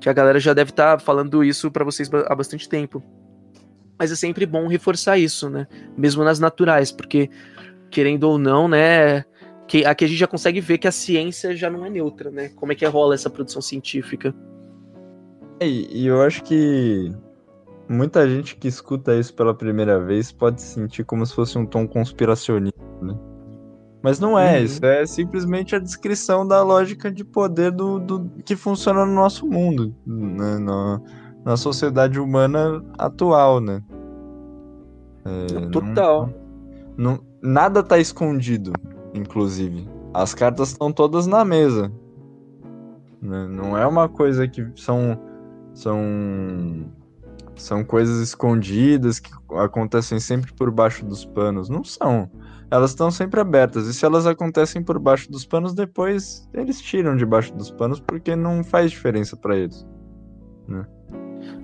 Que a galera já deve estar tá falando isso para vocês há bastante tempo. Mas é sempre bom reforçar isso, né? Mesmo nas naturais, porque querendo ou não, né, que aqui a gente já consegue ver que a ciência já não é neutra, né? Como é que rola essa produção científica? E, e eu acho que Muita gente que escuta isso pela primeira vez pode sentir como se fosse um tom conspiracionista, né? Mas não é, uhum. isso é simplesmente a descrição da lógica de poder do, do que funciona no nosso mundo, né? na, na sociedade humana atual, né? É, Total. Não, não, nada tá escondido, inclusive. As cartas estão todas na mesa. Né? Não é uma coisa que são são são coisas escondidas que acontecem sempre por baixo dos panos. Não são. Elas estão sempre abertas. E se elas acontecem por baixo dos panos, depois eles tiram de baixo dos panos porque não faz diferença para eles. Né?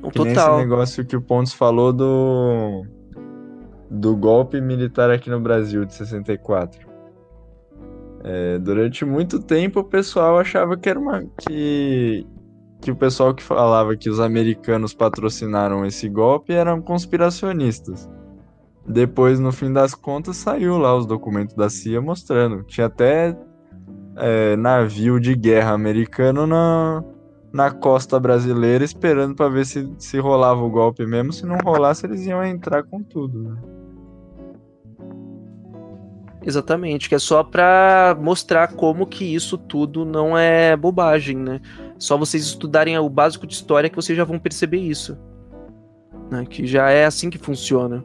Que Total. nem esse negócio que o Pontes falou do do golpe militar aqui no Brasil de 64. É, durante muito tempo o pessoal achava que era uma que que o pessoal que falava que os americanos patrocinaram esse golpe eram conspiracionistas. Depois, no fim das contas, saiu lá os documentos da CIA mostrando. Tinha até é, navio de guerra americano na, na costa brasileira esperando para ver se, se rolava o golpe mesmo. Se não rolasse, eles iam entrar com tudo. Né? Exatamente, que é só para mostrar como que isso tudo não é bobagem, né? Só vocês estudarem o básico de história que vocês já vão perceber isso. Né? Que já é assim que funciona.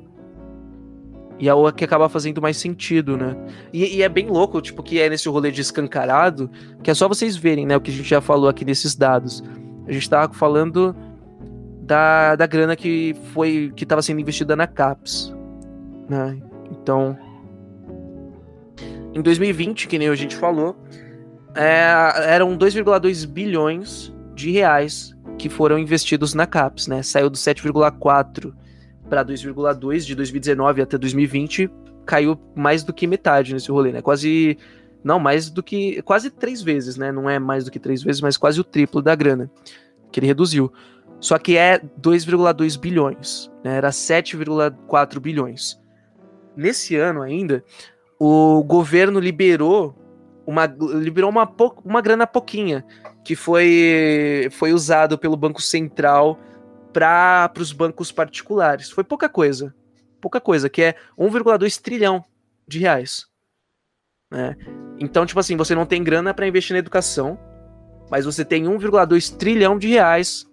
E é o que acaba fazendo mais sentido, né? E, e, é bem louco, tipo, que é nesse rolê de escancarado, que é só vocês verem, né? O que a gente já falou aqui nesses dados. A gente tava falando da, da grana que foi que estava sendo investida na CAPES. Né? Então, em 2020, que nem a gente falou, é, eram 2,2 bilhões de reais que foram investidos na CAPES, né? Saiu do 7,4 para 2,2 de 2019 até 2020, caiu mais do que metade nesse rolê, né? Quase não, mais do que quase três vezes, né? Não é mais do que três vezes, mas quase o triplo da grana que ele reduziu. Só que é 2,2 bilhões, né? Era 7,4 bilhões. Nesse ano ainda, o governo liberou uma, liberou uma, uma grana pouquinha, que foi, foi usado pelo Banco Central para os bancos particulares. Foi pouca coisa. Pouca coisa, que é 1,2 trilhão de reais. Né? Então, tipo assim, você não tem grana para investir na educação, mas você tem 1,2 trilhão de reais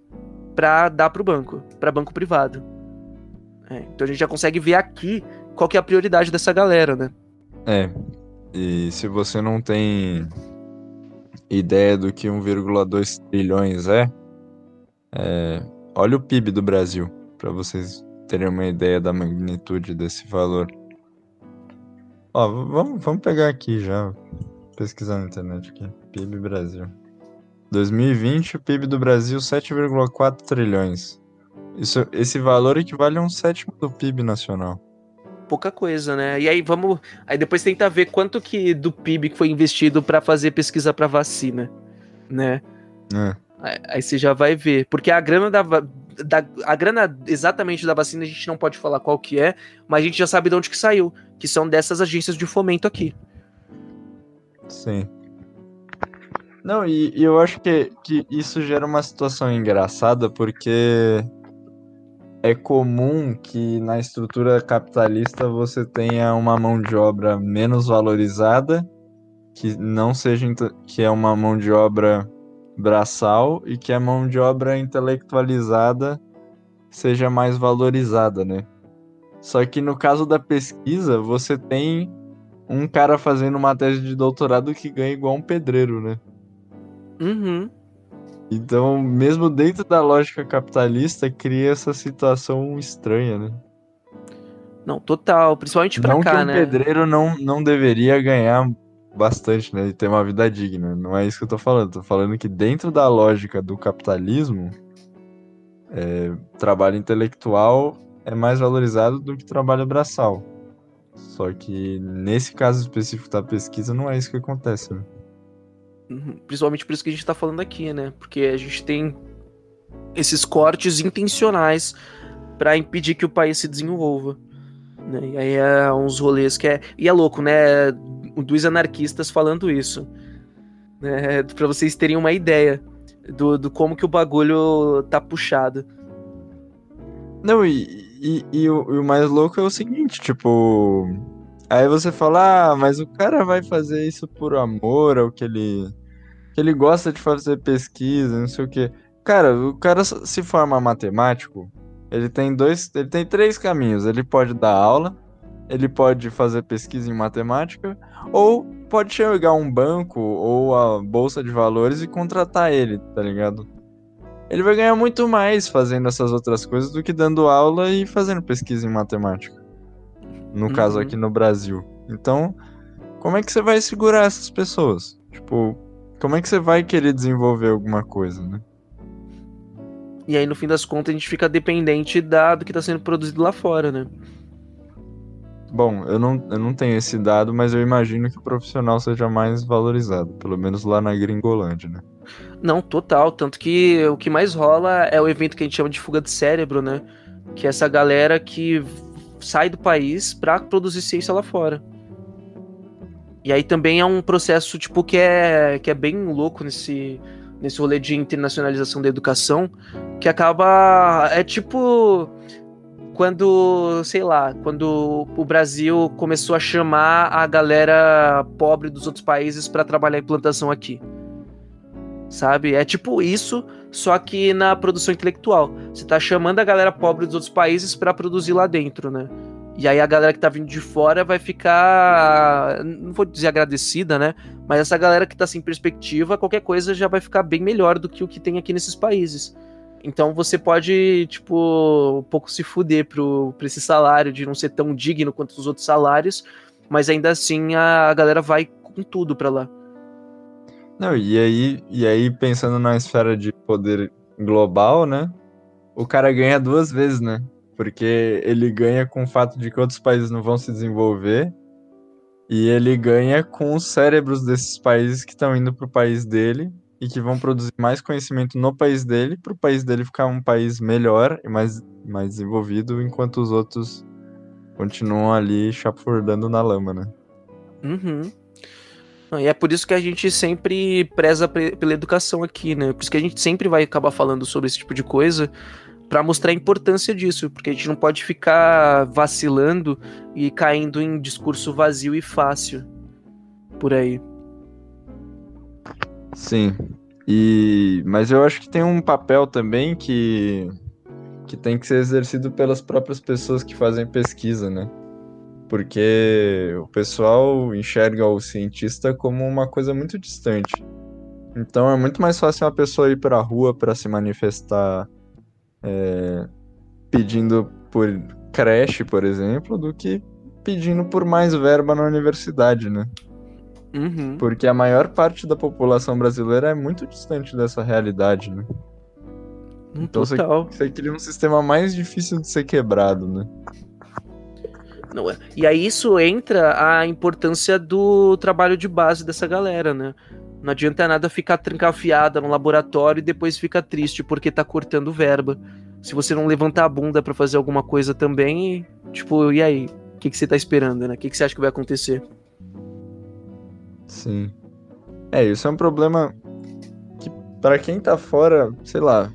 para dar para o banco, para banco privado. É, então a gente já consegue ver aqui qual que é a prioridade dessa galera, né? É. E se você não tem ideia do que 1,2 trilhões é, é, olha o PIB do Brasil, para vocês terem uma ideia da magnitude desse valor. Ó, vamos, vamos pegar aqui já, pesquisar na internet aqui, PIB Brasil. 2020, o PIB do Brasil 7,4 trilhões. Isso, esse valor equivale a um sétimo do PIB nacional pouca coisa, né? E aí vamos, aí depois tenta ver quanto que do PIB que foi investido para fazer pesquisa para vacina, né? É. Aí, você já vai ver, porque a grana da, da, a grana exatamente da vacina a gente não pode falar qual que é, mas a gente já sabe de onde que saiu, que são dessas agências de fomento aqui. Sim. Não, e, e eu acho que, que isso gera uma situação engraçada, porque é comum que na estrutura capitalista você tenha uma mão de obra menos valorizada, que não seja que é uma mão de obra braçal e que a mão de obra intelectualizada seja mais valorizada, né? Só que no caso da pesquisa, você tem um cara fazendo uma tese de doutorado que ganha igual um pedreiro, né? Uhum. Então, mesmo dentro da lógica capitalista, cria essa situação estranha, né? Não, total, principalmente pra não cá, que um né? pedreiro não, não deveria ganhar bastante, né? E ter uma vida digna. Não é isso que eu tô falando. Tô falando que dentro da lógica do capitalismo, é, trabalho intelectual é mais valorizado do que trabalho braçal. Só que nesse caso específico da pesquisa não é isso que acontece, né? Principalmente por isso que a gente tá falando aqui, né? Porque a gente tem esses cortes intencionais para impedir que o país se desenvolva. Né? E aí é uns rolês que é. E é louco, né? Dos anarquistas falando isso. Né? Pra vocês terem uma ideia do, do como que o bagulho tá puxado. Não, e, e, e, o, e o mais louco é o seguinte, tipo. Aí você fala, ah, mas o cara vai fazer isso por amor ao que ele ele gosta de fazer pesquisa, não sei o quê. Cara, o cara se forma matemático, ele tem dois, ele tem três caminhos. Ele pode dar aula, ele pode fazer pesquisa em matemática, ou pode chegar um banco ou a bolsa de valores e contratar ele, tá ligado? Ele vai ganhar muito mais fazendo essas outras coisas do que dando aula e fazendo pesquisa em matemática. No uhum. caso aqui no Brasil. Então, como é que você vai segurar essas pessoas? Tipo, como é que você vai querer desenvolver alguma coisa, né? E aí, no fim das contas, a gente fica dependente da, do que está sendo produzido lá fora, né? Bom, eu não, eu não tenho esse dado, mas eu imagino que o profissional seja mais valorizado, pelo menos lá na Gringolândia, né? Não, total. Tanto que o que mais rola é o evento que a gente chama de fuga de cérebro, né? Que é essa galera que sai do país para produzir ciência lá fora. E aí também é um processo, tipo, que é, que é bem louco nesse, nesse rolê de internacionalização da educação, que acaba. É tipo. Quando, sei lá, quando o Brasil começou a chamar a galera pobre dos outros países para trabalhar em plantação aqui. Sabe? É tipo isso, só que na produção intelectual. Você tá chamando a galera pobre dos outros países para produzir lá dentro, né? E aí a galera que tá vindo de fora vai ficar, não vou dizer agradecida, né? Mas essa galera que tá sem perspectiva, qualquer coisa já vai ficar bem melhor do que o que tem aqui nesses países. Então você pode, tipo, um pouco se fuder pro, pra esse salário de não ser tão digno quanto os outros salários, mas ainda assim a, galera vai com tudo pra lá. Não, e aí, e aí pensando na esfera de poder global, né? O cara ganha duas vezes, né? Porque ele ganha com o fato de que outros países não vão se desenvolver e ele ganha com os cérebros desses países que estão indo para o país dele e que vão produzir mais conhecimento no país dele, para o país dele ficar um país melhor e mais, mais desenvolvido, enquanto os outros continuam ali chapurdando na lama, né? Uhum. E é por isso que a gente sempre preza pela educação aqui, né? Por isso que a gente sempre vai acabar falando sobre esse tipo de coisa, para mostrar a importância disso, porque a gente não pode ficar vacilando e caindo em discurso vazio e fácil por aí. Sim. E mas eu acho que tem um papel também que que tem que ser exercido pelas próprias pessoas que fazem pesquisa, né? Porque o pessoal enxerga o cientista como uma coisa muito distante. Então é muito mais fácil uma pessoa ir para a rua para se manifestar é, pedindo por creche, por exemplo, do que pedindo por mais verba na universidade, né? Uhum. Porque a maior parte da população brasileira é muito distante dessa realidade, né? Então você, você cria um sistema mais difícil de ser quebrado, né? Não é. E aí isso entra a importância do trabalho de base dessa galera, né? Não adianta nada ficar trancafiada no laboratório e depois fica triste porque tá cortando verba. Se você não levantar a bunda pra fazer alguma coisa também, tipo, e aí? O que, que você tá esperando, né? O que, que você acha que vai acontecer? Sim. É, isso é um problema que pra quem tá fora, sei lá,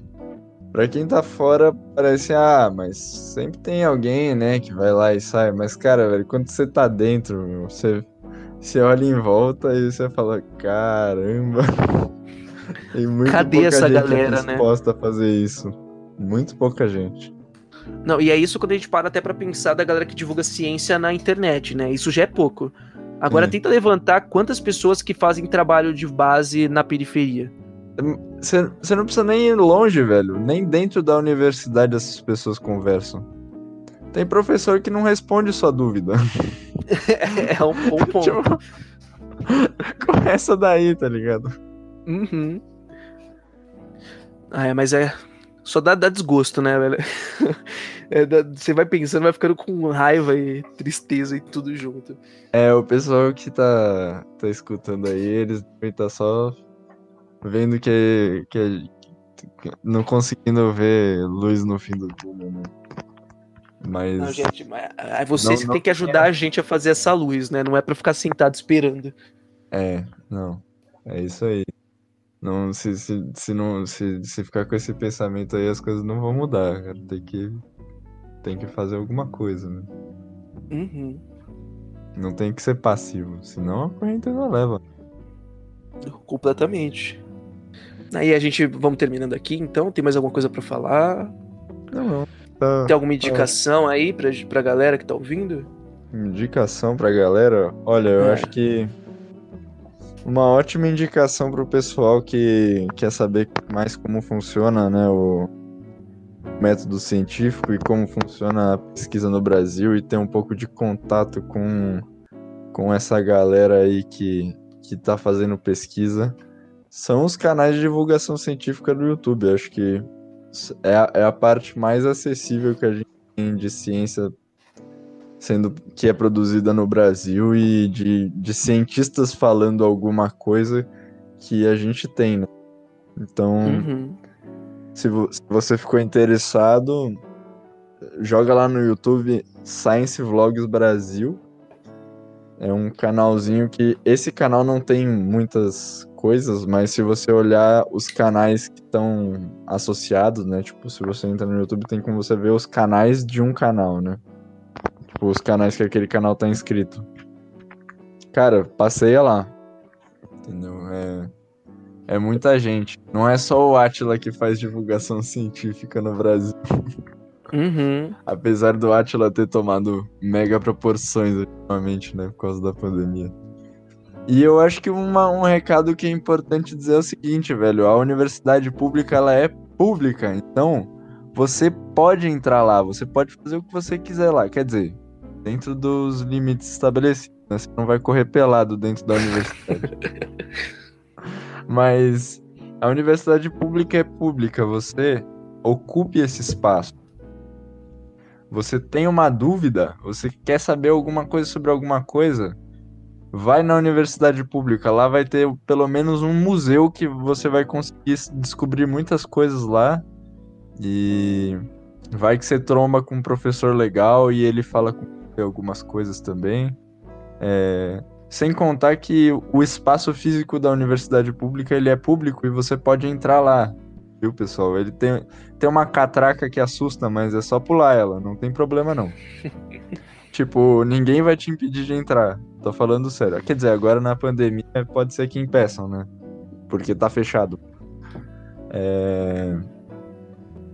Pra quem tá fora, parece, ah, mas sempre tem alguém, né, que vai lá e sai. Mas, cara, velho, quando você tá dentro, meu, você, você olha em volta e você fala, caramba. tem muito Cadê pouca essa gente galera, né? disposta a fazer isso. Muito pouca gente. Não, e é isso quando a gente para até pra pensar da galera que divulga ciência na internet, né? Isso já é pouco. Agora É. tenta levantar quantas pessoas que fazem trabalho de base na periferia. Você você não precisa nem ir longe, velho. Nem dentro da universidade essas pessoas conversam. Tem professor que não responde sua dúvida. é um bom ponto. Tipo, Começa daí, tá ligado? Uhum. Ah, é, mas é. Só dá, dá desgosto, né, velho? É, dá- você vai pensando, vai ficando com raiva e tristeza e tudo junto. É, o pessoal que tá, tá escutando aí, eles devem tá só vendo que, que, que não conseguindo ver luz no fim do túnel, né? Mas Não, gente, mas é você Não- que não tem que ajudar a gente a fazer essa luz, né? Não é pra ficar sentado esperando. é, não. É isso aí. Não, se, se, se, não, se, se ficar com esse pensamento aí, as coisas não vão mudar, cara. Tem que, tem que fazer alguma coisa, né? Uhum. Não tem que ser passivo, senão a corrente não leva. Completamente. Aí a gente vamos terminando aqui, então. Tem mais alguma coisa pra falar? Não, não. Tá. Tem alguma indicação aí pra, pra galera que tá ouvindo? Indicação pra galera? Olha, eu É. acho que uma ótima indicação pro pessoal que quer saber mais como funciona, né, o método científico e como funciona a pesquisa no Brasil e ter um pouco de contato com, com essa galera aí que, que tá fazendo pesquisa são os canais de divulgação científica do YouTube. Acho que é a, é a parte mais acessível que a gente tem de ciência sendo que é produzida no Brasil e de, de cientistas falando alguma coisa que a gente tem, né? Então, Uhum. se, vo- se você ficou interessado, joga lá no YouTube Science Vlogs Brasil. É um canalzinho que esse canal não tem muitas coisas, mas se você olhar os canais que estão associados, né? Tipo, se você entra no YouTube, tem como você ver os canais de um canal, né? Tipo, os canais que aquele canal tá inscrito. Cara, passeia lá. Entendeu? É, é muita gente. Não é só o Atila que faz divulgação científica no Brasil. Uhum. Apesar do Atila ter tomado mega proporções ultimamente, né? Por causa da pandemia. E eu acho que uma- um recado que é importante dizer é o seguinte, velho. A universidade pública, ela é pública. Então, você pode entrar lá. Você pode fazer o que você quiser lá. Quer dizer, dentro dos limites estabelecidos. Né? Você não vai correr pelado dentro da universidade. Mas a universidade pública é pública. Você ocupe esse espaço. Você tem uma dúvida, você quer saber alguma coisa sobre alguma coisa, vai na universidade pública. Lá vai ter pelo menos um museu que você vai conseguir descobrir muitas coisas lá. E vai que você tromba com um professor legal e ele fala com algumas coisas também. É, Sem contar que o espaço físico da universidade pública ele é público e você pode entrar lá. Viu, pessoal? Ele tem, tem uma catraca que assusta, mas é só pular ela, não tem problema não. tipo, ninguém vai te impedir de entrar. Tô falando sério. Quer dizer, agora na pandemia pode ser que impeçam, né? Porque tá fechado. É...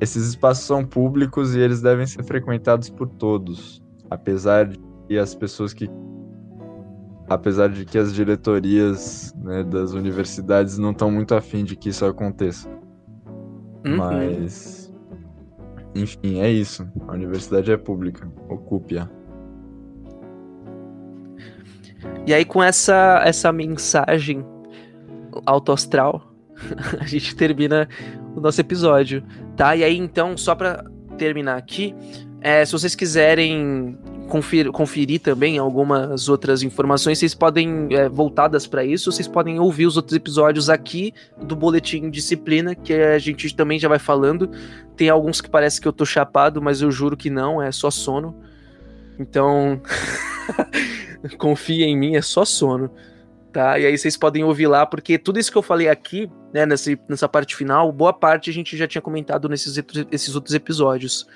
esses espaços são públicos e eles devem ser frequentados por todos, apesar de que as pessoas que apesar de que as diretorias né, das universidades não estão muito afim de que isso aconteça. Uhum. Mas enfim, é isso. A universidade é pública, ocupe-a. E aí com essa essa mensagem autoastral, a gente termina o nosso episódio, tá? E aí, então, só para terminar aqui, é, se vocês quiserem conferir, conferir, também algumas outras informações, vocês podem, é, voltadas para isso, vocês podem ouvir os outros episódios aqui do Boletim Disciplina, que a gente também já vai falando. Tem alguns que parece que eu tô chapado, mas eu juro que não, é só sono. Então, confia em mim, é só sono tá? E aí vocês podem ouvir lá, porque tudo isso que eu falei aqui, né, nessa, nessa parte final, boa parte a gente já tinha comentado nesses esses outros episódios.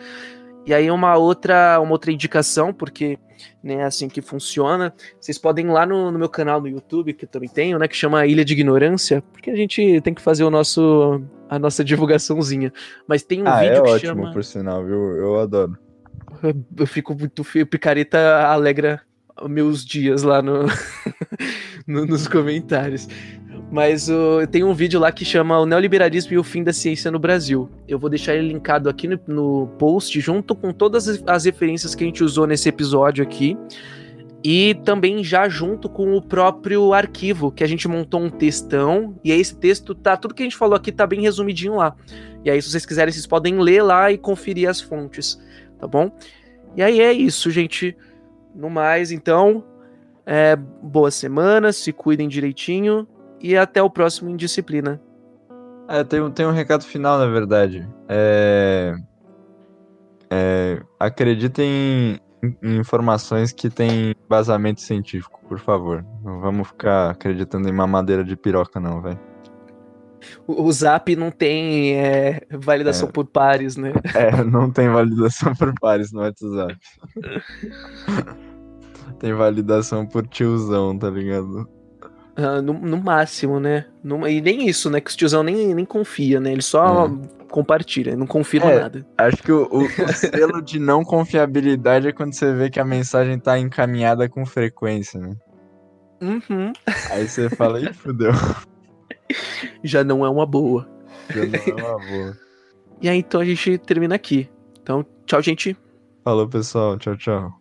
E aí uma outra, uma outra indicação, porque né, é assim que funciona, vocês podem ir lá no, no meu canal no YouTube, que eu também tenho, né, que chama Ilha de Ignorância, porque a gente tem que fazer o nosso a nossa divulgaçãozinha. Mas tem um ah, vídeo é que ótimo, chama... por sinal, viu? Eu adoro. Eu, eu fico muito feio, picareta alegra meus dias lá no, no nos comentários. Mas uh, tem um vídeo lá que chama O Neoliberalismo e o Fim da Ciência no Brasil. Eu vou deixar ele linkado aqui no, no post, junto com todas as referências que a gente usou nesse episódio aqui. E também já junto com o próprio arquivo, que a gente montou um textão. E aí esse texto tá. Tudo que a gente falou aqui tá bem resumidinho lá. E aí, se vocês quiserem, vocês podem ler lá e conferir as fontes, tá bom? E aí é isso, gente. No mais, então, é, boa semana, se cuidem direitinho e até o próximo Indisciplina. É, tem, tem um recado final, na verdade. É, é, acreditem em, em informações que têm vazamento científico, por favor. Não vamos ficar acreditando em mamadeira de piroca, não, velho. O, o Zap não tem é, validação é. por pares, né? É, não tem validação por pares no WhatsApp. tem validação por tiozão, tá ligado? Uh, no, no, máximo, né? No, e nem isso, né? Que os tiozão nem, nem confia, né? Ele só é. compartilha, não confirma é, nada. Acho que o, o, o selo de não confiabilidade é quando você vê que a mensagem tá encaminhada com frequência, né? Uhum. Aí você fala, ih, fudeu. Já não é uma boa. Já não é uma boa. e aí, então a gente termina aqui. Então, tchau, gente. Falou, pessoal. Tchau, tchau.